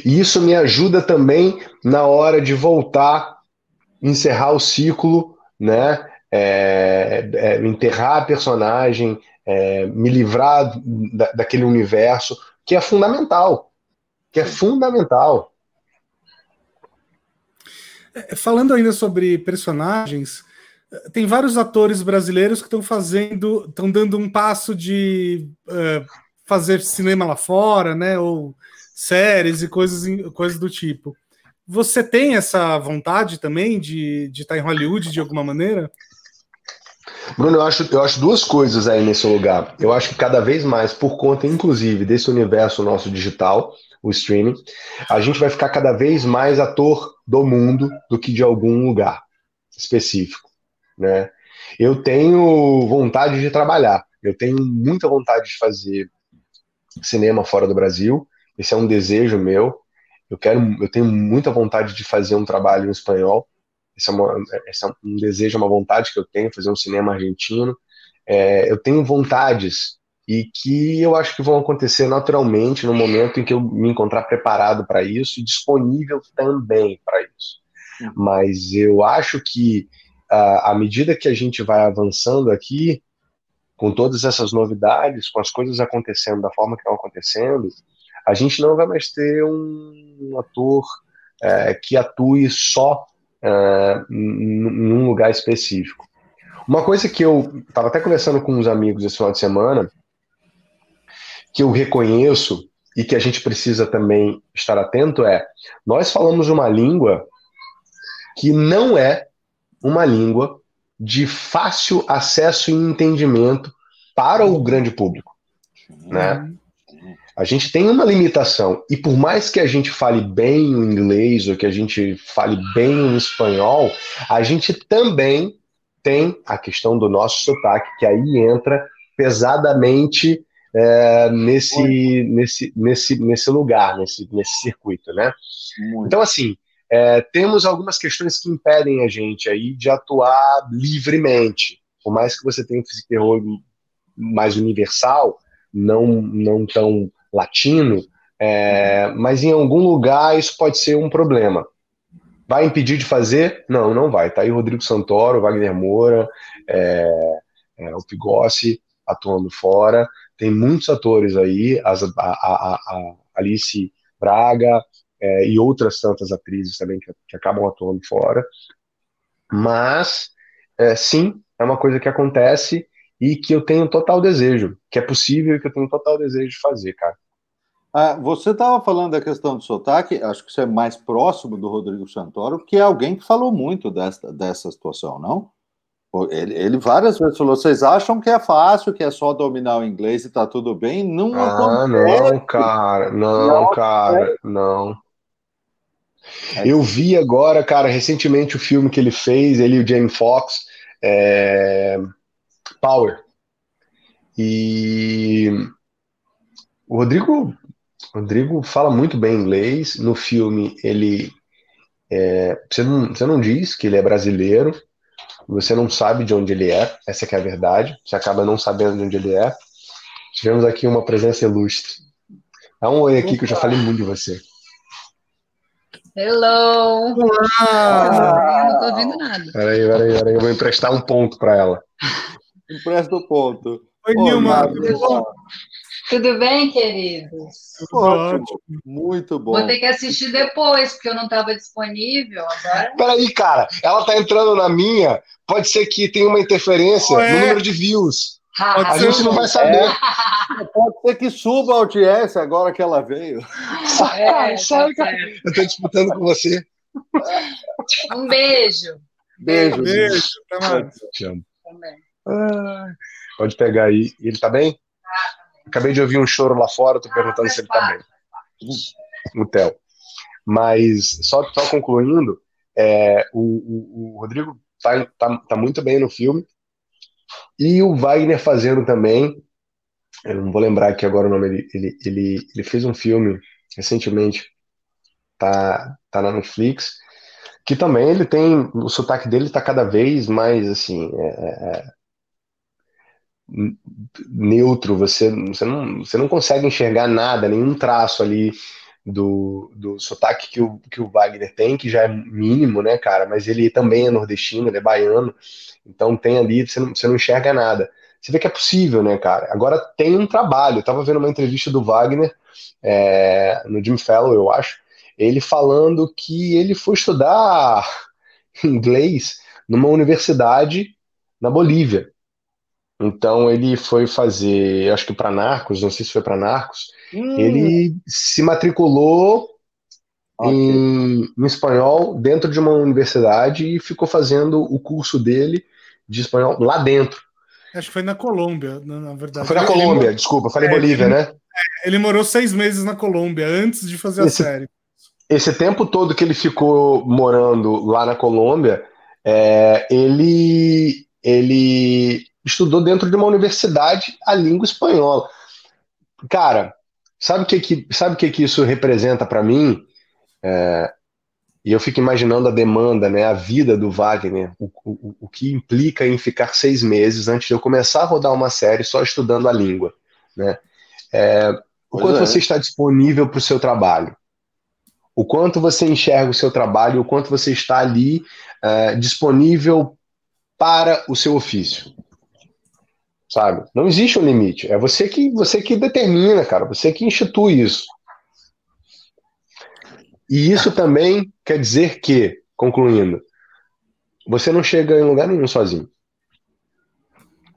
E isso me ajuda também na hora de voltar, encerrar o ciclo né? É, é, enterrar a personagem, é, me livrar da, daquele universo, que é fundamental. Que é fundamental. É, falando ainda sobre personagens, tem vários atores brasileiros que estão fazendo, estão dando um passo de uh, fazer cinema lá fora, né? Ou séries e coisas, coisas do tipo. Você tem essa vontade também de, de estar em Hollywood de alguma maneira? Bruno, eu acho, eu acho duas coisas aí nesse lugar. Eu acho que cada vez mais, por conta, inclusive, desse universo nosso digital, o streaming, a gente vai ficar cada vez mais ator do mundo do que de algum lugar específico, né? Eu tenho vontade de trabalhar. Eu tenho muita vontade de fazer cinema fora do Brasil. Esse é um desejo meu. Eu quero, eu tenho muita vontade de fazer um trabalho em espanhol. Esse é, uma, esse é um desejo, uma vontade que eu tenho, fazer um cinema argentino. É, eu tenho vontades e que eu acho que vão acontecer naturalmente no momento em que eu me encontrar preparado para isso e disponível também para isso. Uhum. Mas eu acho que à medida que a gente vai avançando aqui, com todas essas novidades, com as coisas acontecendo da forma que estão acontecendo, a gente não vai mais ter um ator é, que atue só é, em um lugar específico. Uma coisa que eu estava até conversando com uns amigos esse final de semana, que eu reconheço e que a gente precisa também estar atento é: nós falamos uma língua que não é uma língua de fácil acesso e entendimento para o grande público, né? A gente tem uma limitação. E por mais que a gente fale bem o inglês ou que a gente fale bem o espanhol, a gente também tem a questão do nosso sotaque, que aí entra pesadamente é, nesse, nesse, nesse, nesse lugar, nesse, nesse circuito, né? Muito. Então, assim, é, temos algumas questões que impedem a gente aí de atuar livremente. Por mais que você tenha um terror mais universal, não, não tão latino, é, mas em algum lugar isso pode ser um problema. Vai impedir de fazer? Não, não vai. Tá aí Rodrigo Santoro, Wagner Moura, é, é, o Pigossi atuando fora. Tem muitos atores aí, as, a, a, a Alice Braga é, e outras tantas atrizes também que, que acabam atuando fora. Mas, é, sim, é uma coisa que acontece e que eu tenho total desejo, que é possível e que eu tenho total desejo de fazer, cara. Ah, você estava falando da questão do sotaque, acho que você é mais próximo do Rodrigo Santoro, que é alguém que falou muito dessa, dessa situação, não? Ele, ele, várias vezes falou: vocês acham que é fácil, que é só dominar o inglês e tá tudo bem? Não Ah, acontece. não, cara, não, não cara, não. É. Eu vi agora, cara, recentemente o filme que ele fez, ele e o Jamie Foxx, é... Power. E o Rodrigo, Rodrigo fala muito bem inglês. No filme, ele. É... Você, não, você não diz que ele é brasileiro, você não sabe de onde ele é, essa é, é a verdade, você acaba não sabendo de onde ele é. Tivemos aqui uma presença ilustre. Dá um oi aqui que eu já falei muito de você. Hello! Olá! Eu não tô ouvindo nada. Peraí, peraí, peraí, eu vou emprestar um ponto para ela. Empresta o ponto. Oi, Nilma, tudo bom? Tudo bem, queridos? Ótimo, muito bom. Vou ter que assistir depois, porque eu não estava disponível agora. Peraí, cara, ela tá entrando na minha, pode ser que tenha uma interferência é. no número de views. a gente não vai saber. É. Pode ser que suba a audiência agora que ela veio. Sai, é, sai, tá cara. Eu tô disputando com você. Um beijo. Beijo. Beijo. Até mais. Te amo. Também. Ah, pode pegar aí. Ele tá bem? Acabei de ouvir um choro lá fora, tô perguntando se ele tá bem. O Theo. Mas, só, só concluindo, é, o, o, o, Rodrigo tá, tá, tá muito bem no filme. E o Wagner fazendo também. Eu não vou lembrar aqui agora o nome. Ele, ele, ele, ele fez um filme recentemente. Tá, tá na Netflix. Que também ele tem. O sotaque dele tá cada vez mais assim. É, é, é neutro, você, você, não, você não consegue enxergar nada, nenhum traço ali do, do sotaque que o, que o Wagner tem, que já é mínimo, né, cara? Mas ele também é nordestino, ele é baiano, então tem ali, você não, você não enxerga nada. Você vê que é possível, né, cara? Agora tem um trabalho. Eu tava vendo uma entrevista do Wagner é, no Jim Fellow, eu acho, ele falando que ele foi estudar inglês numa universidade na Bolívia. Então ele foi fazer, acho que para Narcos, não sei se foi para Narcos, hum. ele se matriculou okay. em, em, espanhol dentro de uma universidade e ficou fazendo o curso dele de espanhol lá dentro. Acho que foi na Colômbia, na verdade. Foi na ele, Colômbia, ele, desculpa, falei é, Bolívia, ele, né? É, ele morou seis meses na Colômbia antes de fazer esse, a série. Esse tempo todo que ele ficou morando lá na Colômbia, é, ele ele estudou dentro de uma universidade a língua espanhola. Cara, sabe o que, que, sabe que, que isso representa para mim? É, e eu fico imaginando a demanda, né, a vida do Wagner, o, o, o que implica em ficar seis meses antes de eu começar a rodar uma série só estudando a língua. Né? É, o quanto é. você está disponível para o seu trabalho? O quanto você enxerga o seu trabalho, o quanto você está ali é, disponível para o seu ofício sabe? Não existe um limite. É você que você que determina, cara. Você que institui isso. E isso também quer dizer que, concluindo, você não chega em lugar nenhum sozinho.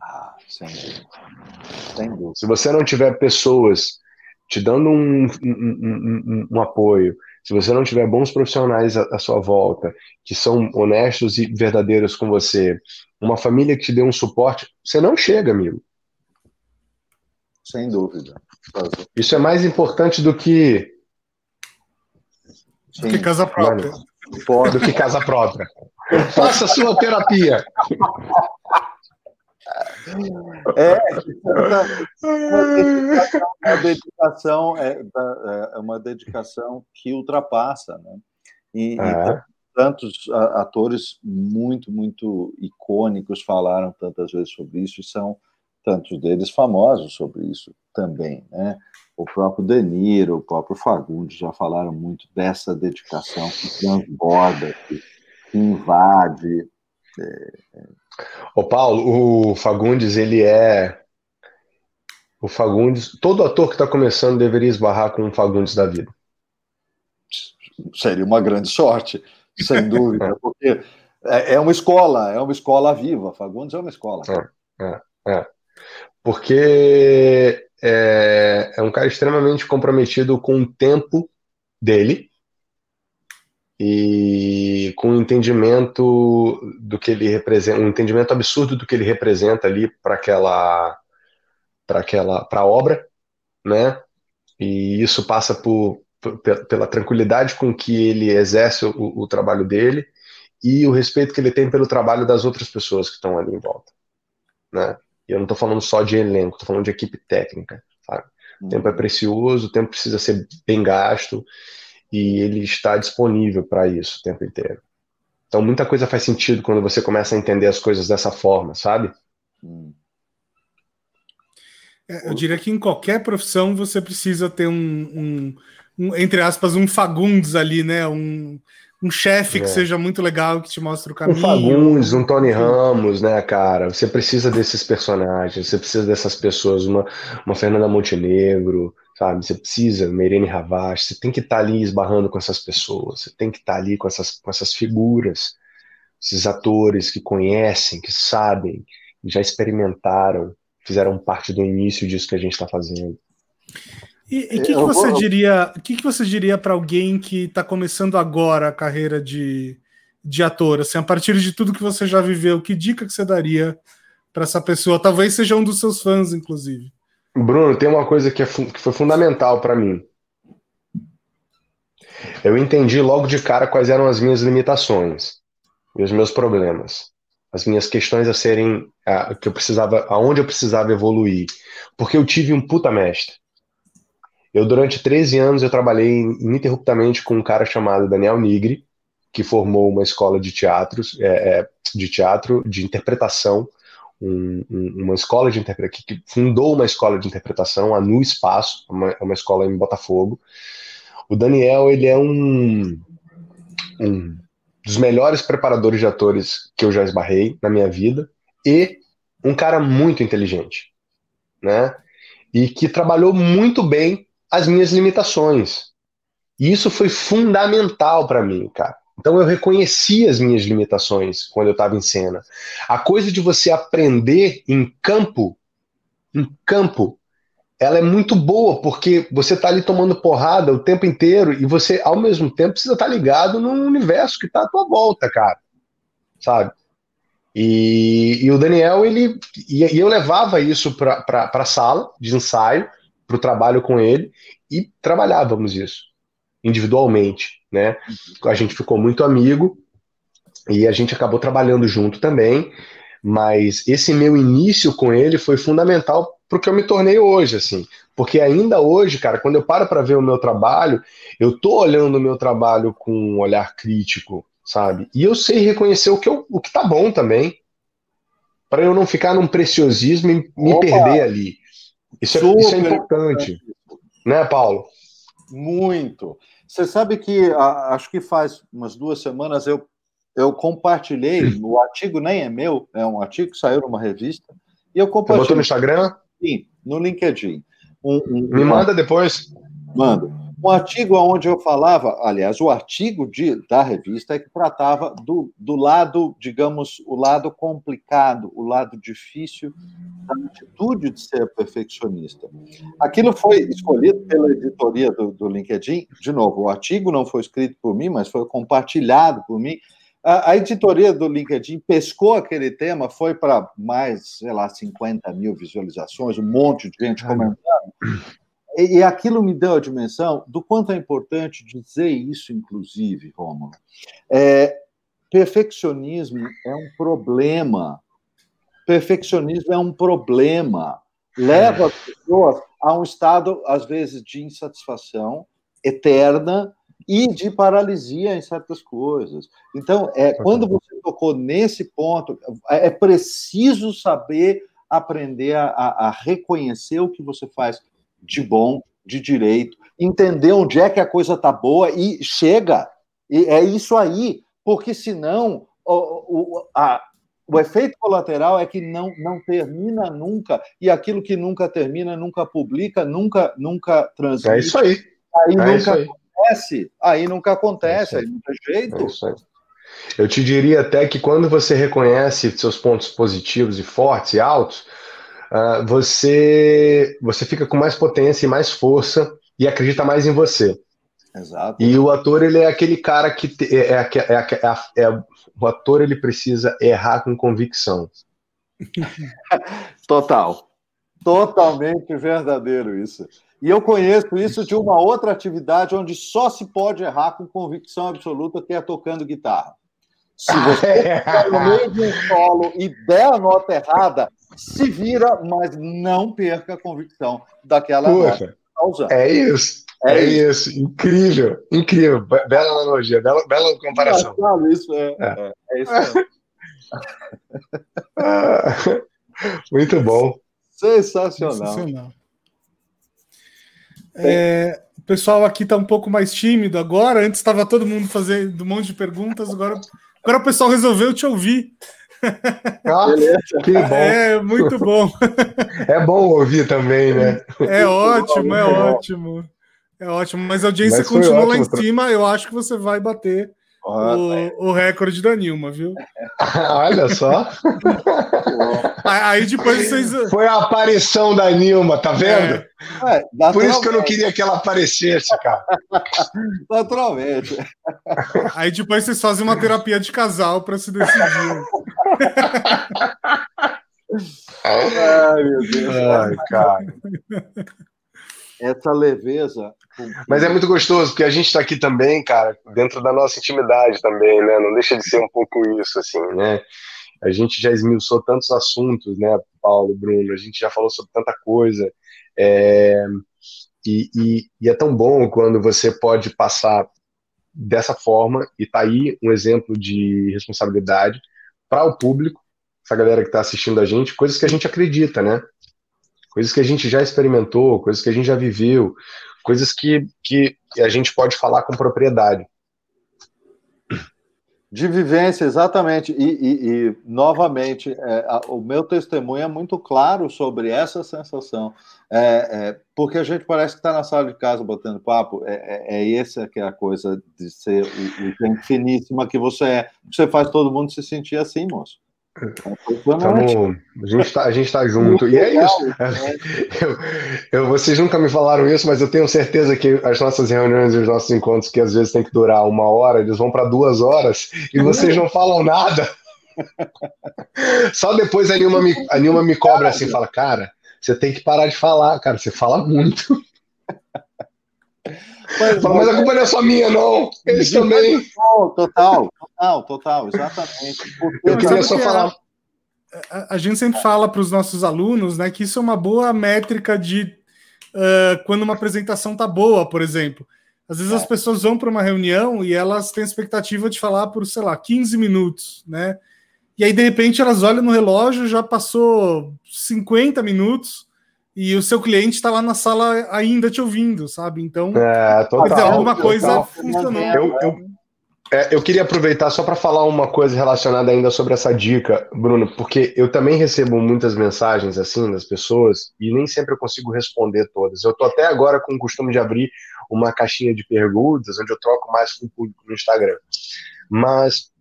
Ah, sem dúvida. Se você não tiver pessoas te dando um, um, um, um, apoio, se você não tiver bons profissionais à, à sua volta, que são honestos e verdadeiros com você, uma família que te dê um suporte, você não chega, amigo. Sem dúvida. Isso é mais importante do que. Do que casa própria. Mano, do que casa própria. Faça sua terapia. É, uma dedicação é, é uma dedicação que ultrapassa, né? E, é. e tantos atores muito, muito icônicos falaram tantas vezes sobre isso, e são tantos deles famosos sobre isso também, né? O próprio De Niro, o próprio Fagundes já falaram muito dessa dedicação que transborda, que, invade. É... Ô Paulo, o Fagundes, ele é o Fagundes, todo ator que está começando deveria esbarrar com um Fagundes da vida. Seria uma grande sorte, sem dúvida, porque é, é uma escola, é uma escola viva. Fagundes é uma escola. É, é, é. Porque é, é um cara extremamente comprometido com o tempo dele e com o entendimento do que ele representa, um entendimento absurdo do que ele representa ali para aquela para aquela para a obra, né? E isso passa por, por, pela tranquilidade com que ele exerce o, o trabalho dele e o respeito que ele tem pelo trabalho das outras pessoas que estão ali em volta, né? E eu não estou falando só de elenco, estou falando de equipe técnica, sabe? O tempo é uhum. precioso, o tempo precisa ser bem gasto e ele está disponível para isso o tempo inteiro. Então muita coisa faz sentido quando você começa a entender as coisas dessa forma, sabe? Hum. É, eu diria que em qualquer profissão você precisa ter um, um, um entre aspas, um Fagundes ali, né? Um, um chefe é. que seja muito legal, que te mostre o caminho. Um Fagundes, um Tony Ramos, né, cara? Você precisa desses personagens, você precisa dessas pessoas, uma, uma Fernanda Montenegro, sabe? Você precisa, uma Irene Ravache, você tem que estar tá ali esbarrando com essas pessoas, você tem que estar tá ali com essas, com essas figuras, esses atores que conhecem, que sabem, já experimentaram, fizeram parte do início disso que a gente está fazendo. E o que, que, você vou... diria? O que, que você diria para alguém que está começando agora a carreira de, de ator? Assim, a partir de tudo que você já viveu, que dica que você daria para essa pessoa? Talvez seja um dos seus fãs, inclusive. Bruno, tem uma coisa que, é que foi fundamental para mim. Eu entendi logo de cara quais eram as minhas limitações e os meus problemas as minhas questões a serem a, que eu precisava, aonde eu precisava evoluir, porque eu tive um puta mestre. Eu durante 13 anos eu trabalhei ininterruptamente com um cara chamado Daniel Nigri, que formou uma escola de teatros, é, é de teatro, de interpretação, um, um, uma escola de interpretação, que fundou uma escola de interpretação, a Nu Espaço, uma, uma escola em Botafogo. O Daniel, ele é um, um dos melhores preparadores de atores que eu já esbarrei na minha vida e um cara muito inteligente, né? E que trabalhou muito bem as minhas limitações. E isso foi fundamental para mim, cara. Então eu reconheci as minhas limitações quando eu estava em cena. A coisa de você aprender em campo, em campo, ela é muito boa, porque você está ali tomando porrada o tempo inteiro e você, ao mesmo tempo, precisa estar tá ligado no universo que está à tua volta, cara. Sabe? E, e o Daniel, ele. E, e eu levava isso para a sala de ensaio, para o trabalho com ele, e trabalhávamos isso individualmente, né? A gente ficou muito amigo e a gente acabou trabalhando junto também, mas esse meu início com ele foi fundamental porque eu me tornei hoje, assim. Porque ainda hoje, cara, quando eu paro para ver o meu trabalho, eu tô olhando o meu trabalho com um olhar crítico, sabe? E eu sei reconhecer o que, eu, o que tá bom também, para eu não ficar num preciosismo e me Opa, perder ali. Isso é, isso é importante. Né, Paulo? Muito. Você sabe que a, acho que faz umas duas semanas eu, eu compartilhei, o artigo nem é meu, é um artigo que saiu numa revista, e eu compartilhei. Você botou no Instagram? Sim, no LinkedIn. Um, um, Me manda depois. Mando. Um artigo onde eu falava, aliás, o artigo de, da revista é que tratava do, do lado, digamos, o lado complicado, o lado difícil da atitude de ser perfeccionista. Aquilo foi escolhido pela editoria do, do LinkedIn. De novo, o artigo não foi escrito por mim, mas foi compartilhado por mim a, a, editoria do LinkedIn pescou aquele tema, foi para mais, sei lá, 50 mil visualizações, um monte de gente comentando. E, e aquilo me deu a dimensão do quanto é importante dizer isso, inclusive, Romulo. É, perfeccionismo é um problema. Perfeccionismo é um problema. Leva as pessoas a um estado, às vezes, de insatisfação eterna e de paralisia em certas coisas. Então, é, quando você tocou nesse ponto, é, é preciso saber aprender a, a reconhecer o que você faz de bom, de direito, entender onde é que a coisa tá boa e chega. E é isso aí, porque senão o, o, a, o efeito colateral é que não, não termina nunca, e aquilo que nunca termina, nunca publica, nunca, nunca transmite. É isso aí. Aí é nunca aí. acontece, aí nunca acontece, é aí não tem jeito. É isso aí. Eu te diria até que quando você reconhece seus pontos positivos e fortes e altos, uh, você, você fica com mais potência e mais força e acredita mais em você. Exato. E o ator, ele é aquele cara que te, é, é, é, é, o ator ele precisa errar com convicção. Total. Totalmente verdadeiro isso. E eu conheço isso de uma outra atividade onde só se pode errar com convicção absoluta, que é tocando guitarra. Se você está no meio de um solo e der a nota errada, se vira, mas não perca a convicção daquela Poxa, nota. É isso. É, é isso. isso. incrível, incrível, bela analogia, bela, bela comparação. Claro, isso é, é. é, é isso Muito bom. Sensacional. Sensacional. É, o pessoal aqui está um pouco mais tímido agora. Antes estava todo mundo fazendo um monte de perguntas, agora, agora o pessoal resolveu te ouvir. Ah, que bom. É muito bom. É bom ouvir também, né? É ótimo, é ótimo. É ótimo, mas a audiência mas continua lá em cima. Eu acho que você vai bater o, o, recorde da Nilma, viu? Olha só. Aí depois vocês. Foi a aparição da Nilma, tá vendo? É. É, Por isso que eu não queria que ela aparecesse, cara. Naturalmente. Aí depois vocês fazem uma terapia de casal para se decidir. Ai, meu Deus. Ai, cara. Essa leveza mas é muito gostoso, porque a gente está aqui também, cara, dentro da nossa intimidade também, né? Não deixa de ser um pouco isso, assim, né? A gente já esmiuçou tantos assuntos, né, Paulo, Bruno? A gente já falou sobre tanta coisa. É... E, e, e, é tão bom quando você pode passar dessa forma, e tá aí um exemplo de responsabilidade para o público, essa galera que está assistindo a gente, coisas que a gente acredita, né? Coisas que a gente já experimentou, coisas que a gente já viveu, coisas que, que a gente pode falar com propriedade. De vivência, exatamente. E, e, e novamente, é, a, o meu testemunho é muito claro sobre essa sensação. É, é, porque a gente parece que está na sala de casa batendo papo. É, é, é essa que é a coisa de ser o, o finíssima que você é. Você faz todo mundo se sentir assim, moço. Tamo, a gente está a gente tá junto. E é isso. Eu, eu, vocês nunca me falaram isso, mas eu tenho certeza que as nossas reuniões e os nossos encontros, que às vezes tem que durar uma hora, eles vão para duas horas e vocês não falam nada. Só depois a Nilma me, a Nilma me cobra assim, fala, cara, você tem que parar de falar, cara, você fala muito. Mas, mas a culpa não é só minha, não. Eles também. Total, total, total, exatamente. Porque eu queria só falar. A, a gente sempre fala para os nossos alunos né, que isso é uma boa métrica de uh, quando uma apresentação tá boa, por exemplo. Às vezes é. as pessoas vão para uma reunião e elas têm a expectativa de falar por, sei lá, 15 minutos, né? E aí, de repente, elas olham no relógio, já passou 50 minutos e o seu cliente está lá na sala ainda te ouvindo, sabe? Então, é, total, alguma coisa total. funcionou. Eu, eu, é, eu queria aproveitar só para falar uma coisa relacionada ainda sobre essa dica, Bruno, porque eu também recebo muitas mensagens assim das pessoas e nem sempre eu consigo responder todas. Eu tô até agora com o costume de abrir uma caixinha de perguntas onde eu troco mais com o público no Instagram. Mas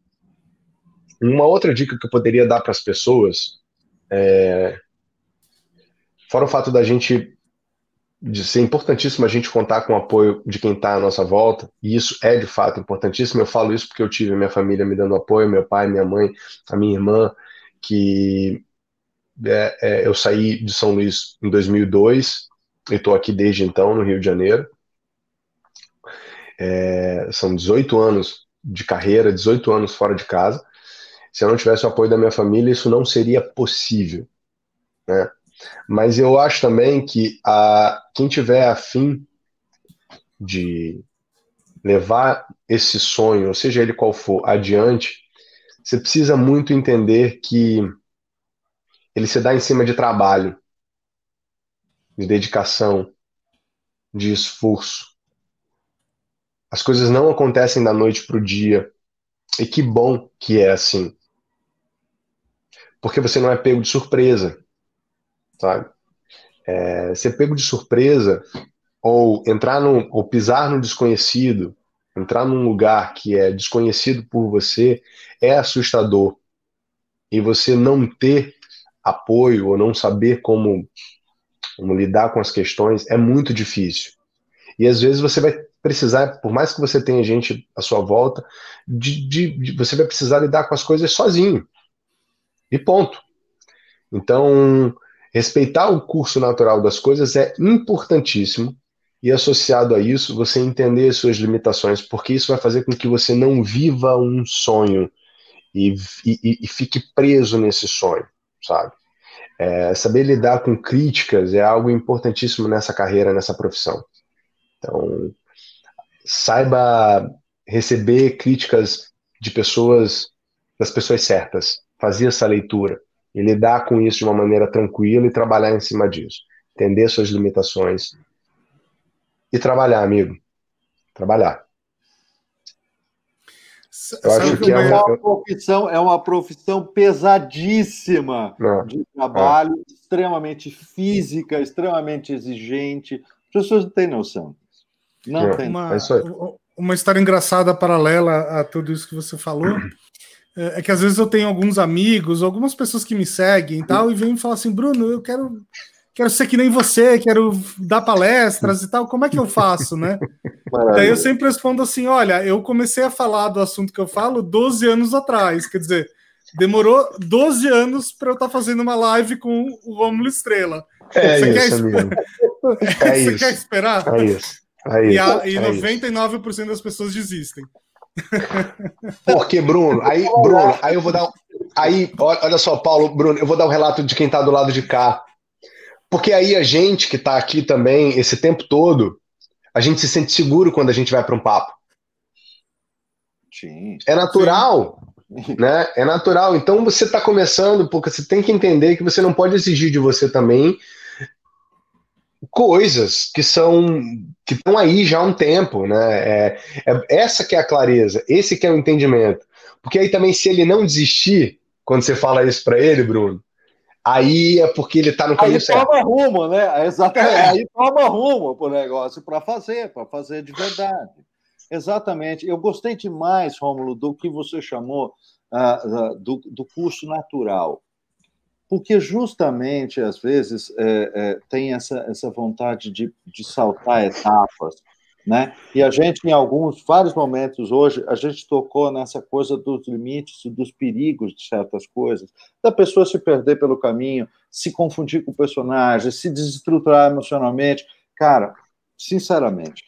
uma outra dica que eu poderia dar para as pessoas é, Fora o fato da gente de ser importantíssimo a gente contar com o apoio de quem está à nossa volta, e isso é de fato importantíssimo. Eu falo isso porque eu tive minha família me dando apoio, meu pai, minha mãe, a minha irmã, que é, é, eu saí de São Luís em 2002 e estou aqui desde então no Rio de Janeiro. É, são 18 anos de carreira, 18 anos fora de casa. Se eu não tivesse o apoio da minha família, isso não seria possível. Né? Mas eu acho também que a, quem tiver afim de levar esse sonho, seja ele qual for, adiante, você precisa muito entender que ele se dá em cima de trabalho, de dedicação, de esforço. As coisas não acontecem da noite para o dia. E que bom que é assim. Porque você não é pego de surpresa, sabe? É, ser pego de surpresa ou entrar no, ou pisar no desconhecido, entrar num lugar que é desconhecido por você é assustador. E você não ter apoio ou não saber como, como lidar com as questões é muito difícil. E às vezes você vai precisar, por mais que você tenha gente à sua volta, de, de, de, você vai precisar lidar com as coisas sozinho. E ponto. Então, respeitar o curso natural das coisas é importantíssimo. E associado a isso, você entender as suas limitações, porque isso vai fazer com que você não viva um sonho e, e, e fique preso nesse sonho, sabe? É, saber lidar com críticas é algo importantíssimo nessa carreira, nessa profissão. Então, saiba receber críticas de pessoas, das pessoas certas, fazer essa leitura e lidar com isso de uma maneira tranquila e trabalhar em cima disso. Entender suas limitações e trabalhar, amigo. Trabalhar. Eu acho que é uma, profissão, é uma profissão pesadíssima Não. de trabalho, é. extremamente física, extremamente exigente. As pessoas não têm noção. Não é. tem. Uma, é uma história engraçada paralela a tudo isso que você falou. É, é que às vezes eu tenho alguns amigos, algumas pessoas que me seguem e tal, e vêm me falar assim, Bruno, eu quero quero ser que nem você, quero dar palestras e tal, como é que eu faço, né? Maravilha. Daí eu sempre respondo assim: olha, eu comecei a falar do assunto que eu falo 12 anos atrás, quer dizer, demorou 12 anos para eu estar tá fazendo uma live com o Romulo Estrela. É você isso, quer amigo. É você isso. quer esperar? É isso. É isso. E, a, e é 99% isso. das pessoas desistem. Porque, Bruno, aí, Bruno, aí eu vou dar. Aí, olha só, Paulo, Bruno, eu vou dar o um relato de quem está do lado de cá. Porque aí a gente que está aqui também esse tempo todo, a gente se sente seguro quando a gente vai para um papo. Sim. É natural. Sim. Né? É natural. Então você está começando, porque você tem que entender que você não pode exigir de você também coisas que são que estão aí já há um tempo, né? É, é, essa que é a clareza, esse que é o entendimento. Porque aí também se ele não desistir quando você fala isso para ele, Bruno, aí é porque ele está no caminho aí certo. Toma rumo, né? Exatamente. É. Aí toma rumo para o negócio para fazer, para fazer de verdade. Exatamente. Eu gostei demais, Rômulo, do que você chamou uh, uh, do, do curso natural. Porque justamente, às vezes, é, é, tem essa, essa vontade de, de saltar etapas, né? E a gente, em alguns, vários momentos hoje, a gente tocou nessa coisa dos limites, dos perigos de certas coisas, da pessoa se perder pelo caminho, se confundir com o personagem, se desestruturar emocionalmente. Cara, sinceramente,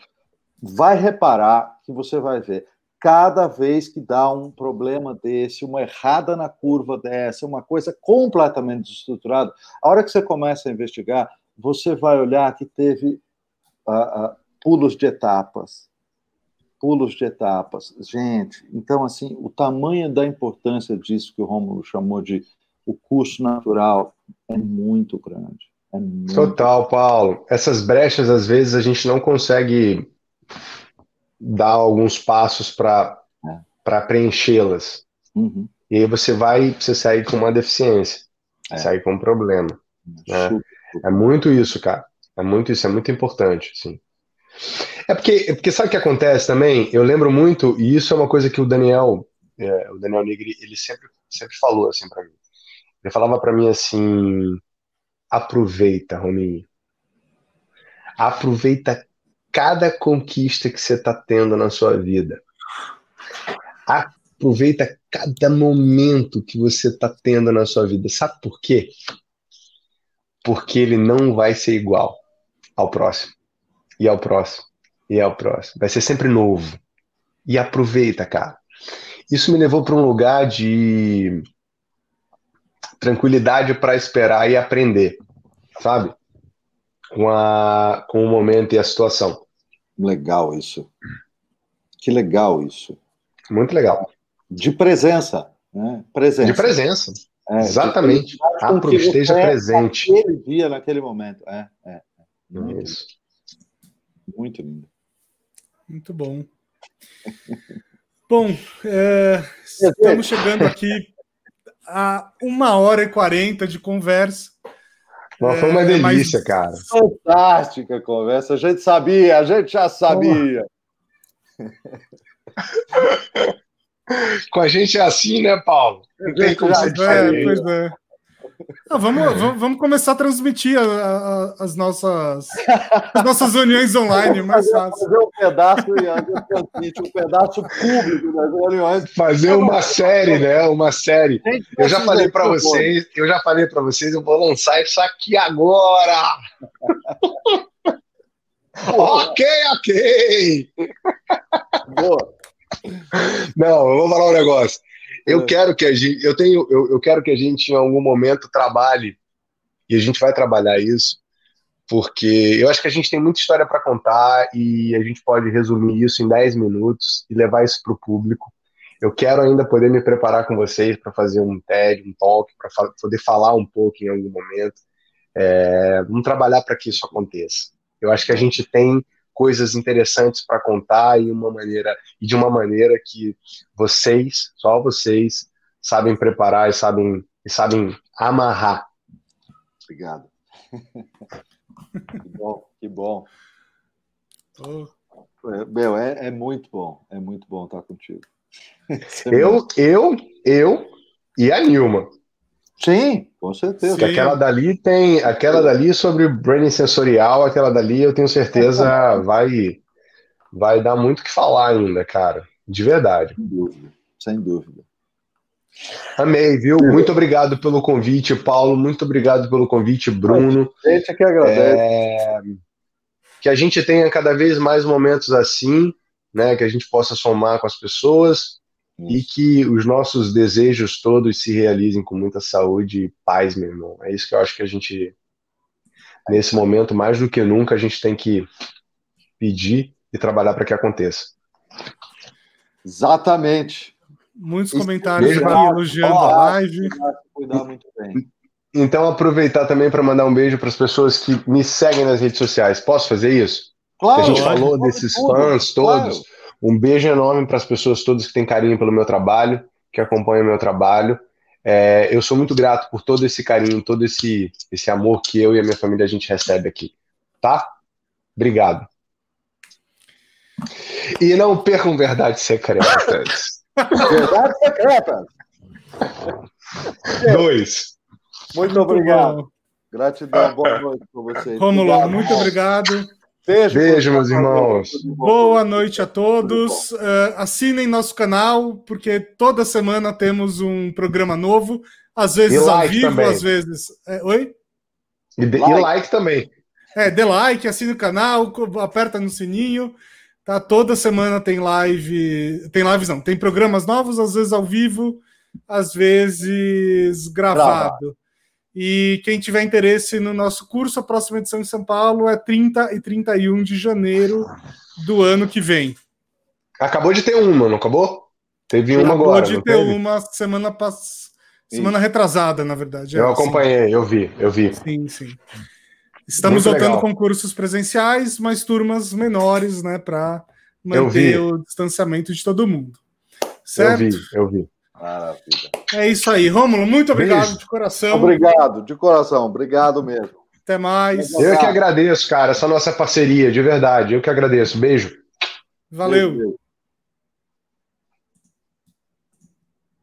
vai reparar que você vai ver. Cada vez que dá um problema desse, uma errada na curva dessa, uma coisa completamente desestruturada, a hora que você começa a investigar, você vai olhar que teve uh, uh, pulos de etapas. Pulos de etapas. Gente, então, assim, o tamanho da importância disso que o Rômulo chamou de o curso natural é muito grande. É muito Total, Paulo. Essas brechas, às vezes, a gente não consegue dar alguns passos para é. preenchê-las. Uhum. E aí você vai, você sai com uma deficiência, é. sai com um problema. Né? É muito isso, cara. É muito isso, é muito importante, sim. É porque, é porque sabe o que acontece também? Eu lembro muito, e isso é uma coisa que o Daniel, é, o Daniel Negri, ele sempre, sempre falou assim para mim. Ele falava para mim assim: aproveita, Rominho. Aproveita cada conquista que você está tendo na sua vida. Aproveita cada momento que você está tendo na sua vida. Sabe por quê? Porque ele não vai ser igual ao próximo e ao próximo, e ao próximo. Vai ser sempre novo. E aproveita, cara. Isso me levou para um lugar de tranquilidade para esperar e aprender, sabe? Com, a, com o momento e a situação. Legal isso. Que legal isso. Muito legal. De presença. Né? Presença. De presença. É, Exatamente. Apro, esteja presente. Naquele dia, naquele momento. É, é. é. Muito Isso. Lindo. Muito lindo. Muito bom. bom, é, estamos chegando aqui a uma hora e quarenta de conversa. Mas foi uma é, delícia, mas... cara. Fantástica a conversa. A gente sabia, a gente já sabia. Com a gente é assim, né, Paulo? Não tem como ser é, pois é. Não, vamos, vamos, vamos, começar a transmitir a, a, as, nossas, as nossas uniões online, mais fácil. Fazer um pedaço, um pedaço público das reuniões. Fazer uma série, né? Uma série. Eu já falei para vocês, eu já falei para vocês, eu vou lançar isso aqui agora. ok, ok. Boa. Não, eu vou falar um negócio. Eu é. quero que a gente, eu tenho, eu, eu quero que a gente em algum momento trabalhe e a gente vai trabalhar isso, porque eu acho que a gente tem muita história para contar e a gente pode resumir isso em 10 minutos e levar isso para o público. Eu quero ainda poder me preparar com vocês para fazer um TED, um talk, para fa poder falar um pouco em algum momento. É, vamos trabalhar para que isso aconteça. Eu acho que a gente tem coisas interessantes para contar e uma maneira e de uma maneira que vocês, só vocês, sabem preparar e sabem e sabem amarrar. Obrigado. que bom, que bom. Meu, é, é, muito bom, é muito bom estar contigo. eu, eu, eu e a Nilma. Sim, com certeza. Sim. Aquela dali tem, aquela dali sobre branding sensorial, aquela dali eu tenho certeza vai vai dar muito o que falar ainda, cara, de verdade. Sem dúvida, sem dúvida. Amei, viu? Muito obrigado pelo convite, Paulo. Muito obrigado pelo convite, Bruno. Gente que agradece. É... Que a gente tenha cada vez mais momentos assim, né? Que a gente possa somar com as pessoas e que os nossos desejos todos se realizem com muita saúde e paz, meu irmão. É isso que eu acho que a gente, nesse momento, mais do que nunca, a gente tem que pedir e trabalhar para que aconteça. Exatamente. Muitos comentários aqui elogiando a live. Cuidar muito bem. Então, aproveitar também para mandar um beijo para as pessoas que me seguem nas redes sociais. Posso fazer isso? Claro, a gente falou desses fãs todos. Claro. Um beijo enorme para as pessoas todas que têm carinho pelo meu trabalho, que acompanham o meu trabalho. É, eu sou muito grato por todo esse carinho, todo esse, esse amor que eu e a minha família a gente recebe aqui. Tá? Obrigado. E não percam verdades secretas. verdades secretas. Dois. Muito obrigado. Gratidão. Boa noite para vocês. Romulo, muito obrigado. Beijo, Beijo meus irmãos. Boa noite a todos. Uh, assinem nosso canal, porque toda semana temos um programa novo, às vezes ao vivo, também. às vezes. É, oi? E, de, like. e like também. É, dê like, assine o canal, aperta no sininho. Tá? Toda semana tem live. Tem lives não, tem programas novos, às vezes ao vivo, às vezes gravado. E quem tiver interesse no nosso curso, a próxima edição em São Paulo é 30 e 31 de janeiro do ano que vem. Acabou de ter uma, não acabou? Teve uma acabou agora. Acabou de ter teve? uma semana pass... semana retrasada, na verdade. Eu é, acompanhei, sim. eu vi, eu vi. Sim, sim. Estamos Muito voltando legal. com cursos presenciais, mas turmas menores, né, para manter o distanciamento de todo mundo. Certo? Eu vi, eu vi. Maravilha. É isso aí. Rômulo, muito obrigado Beijo. de coração. Obrigado, de coração. Obrigado mesmo. Até mais. Eu que agradeço, cara, essa nossa parceria, de verdade. Eu que agradeço. Beijo. Valeu. Beijo.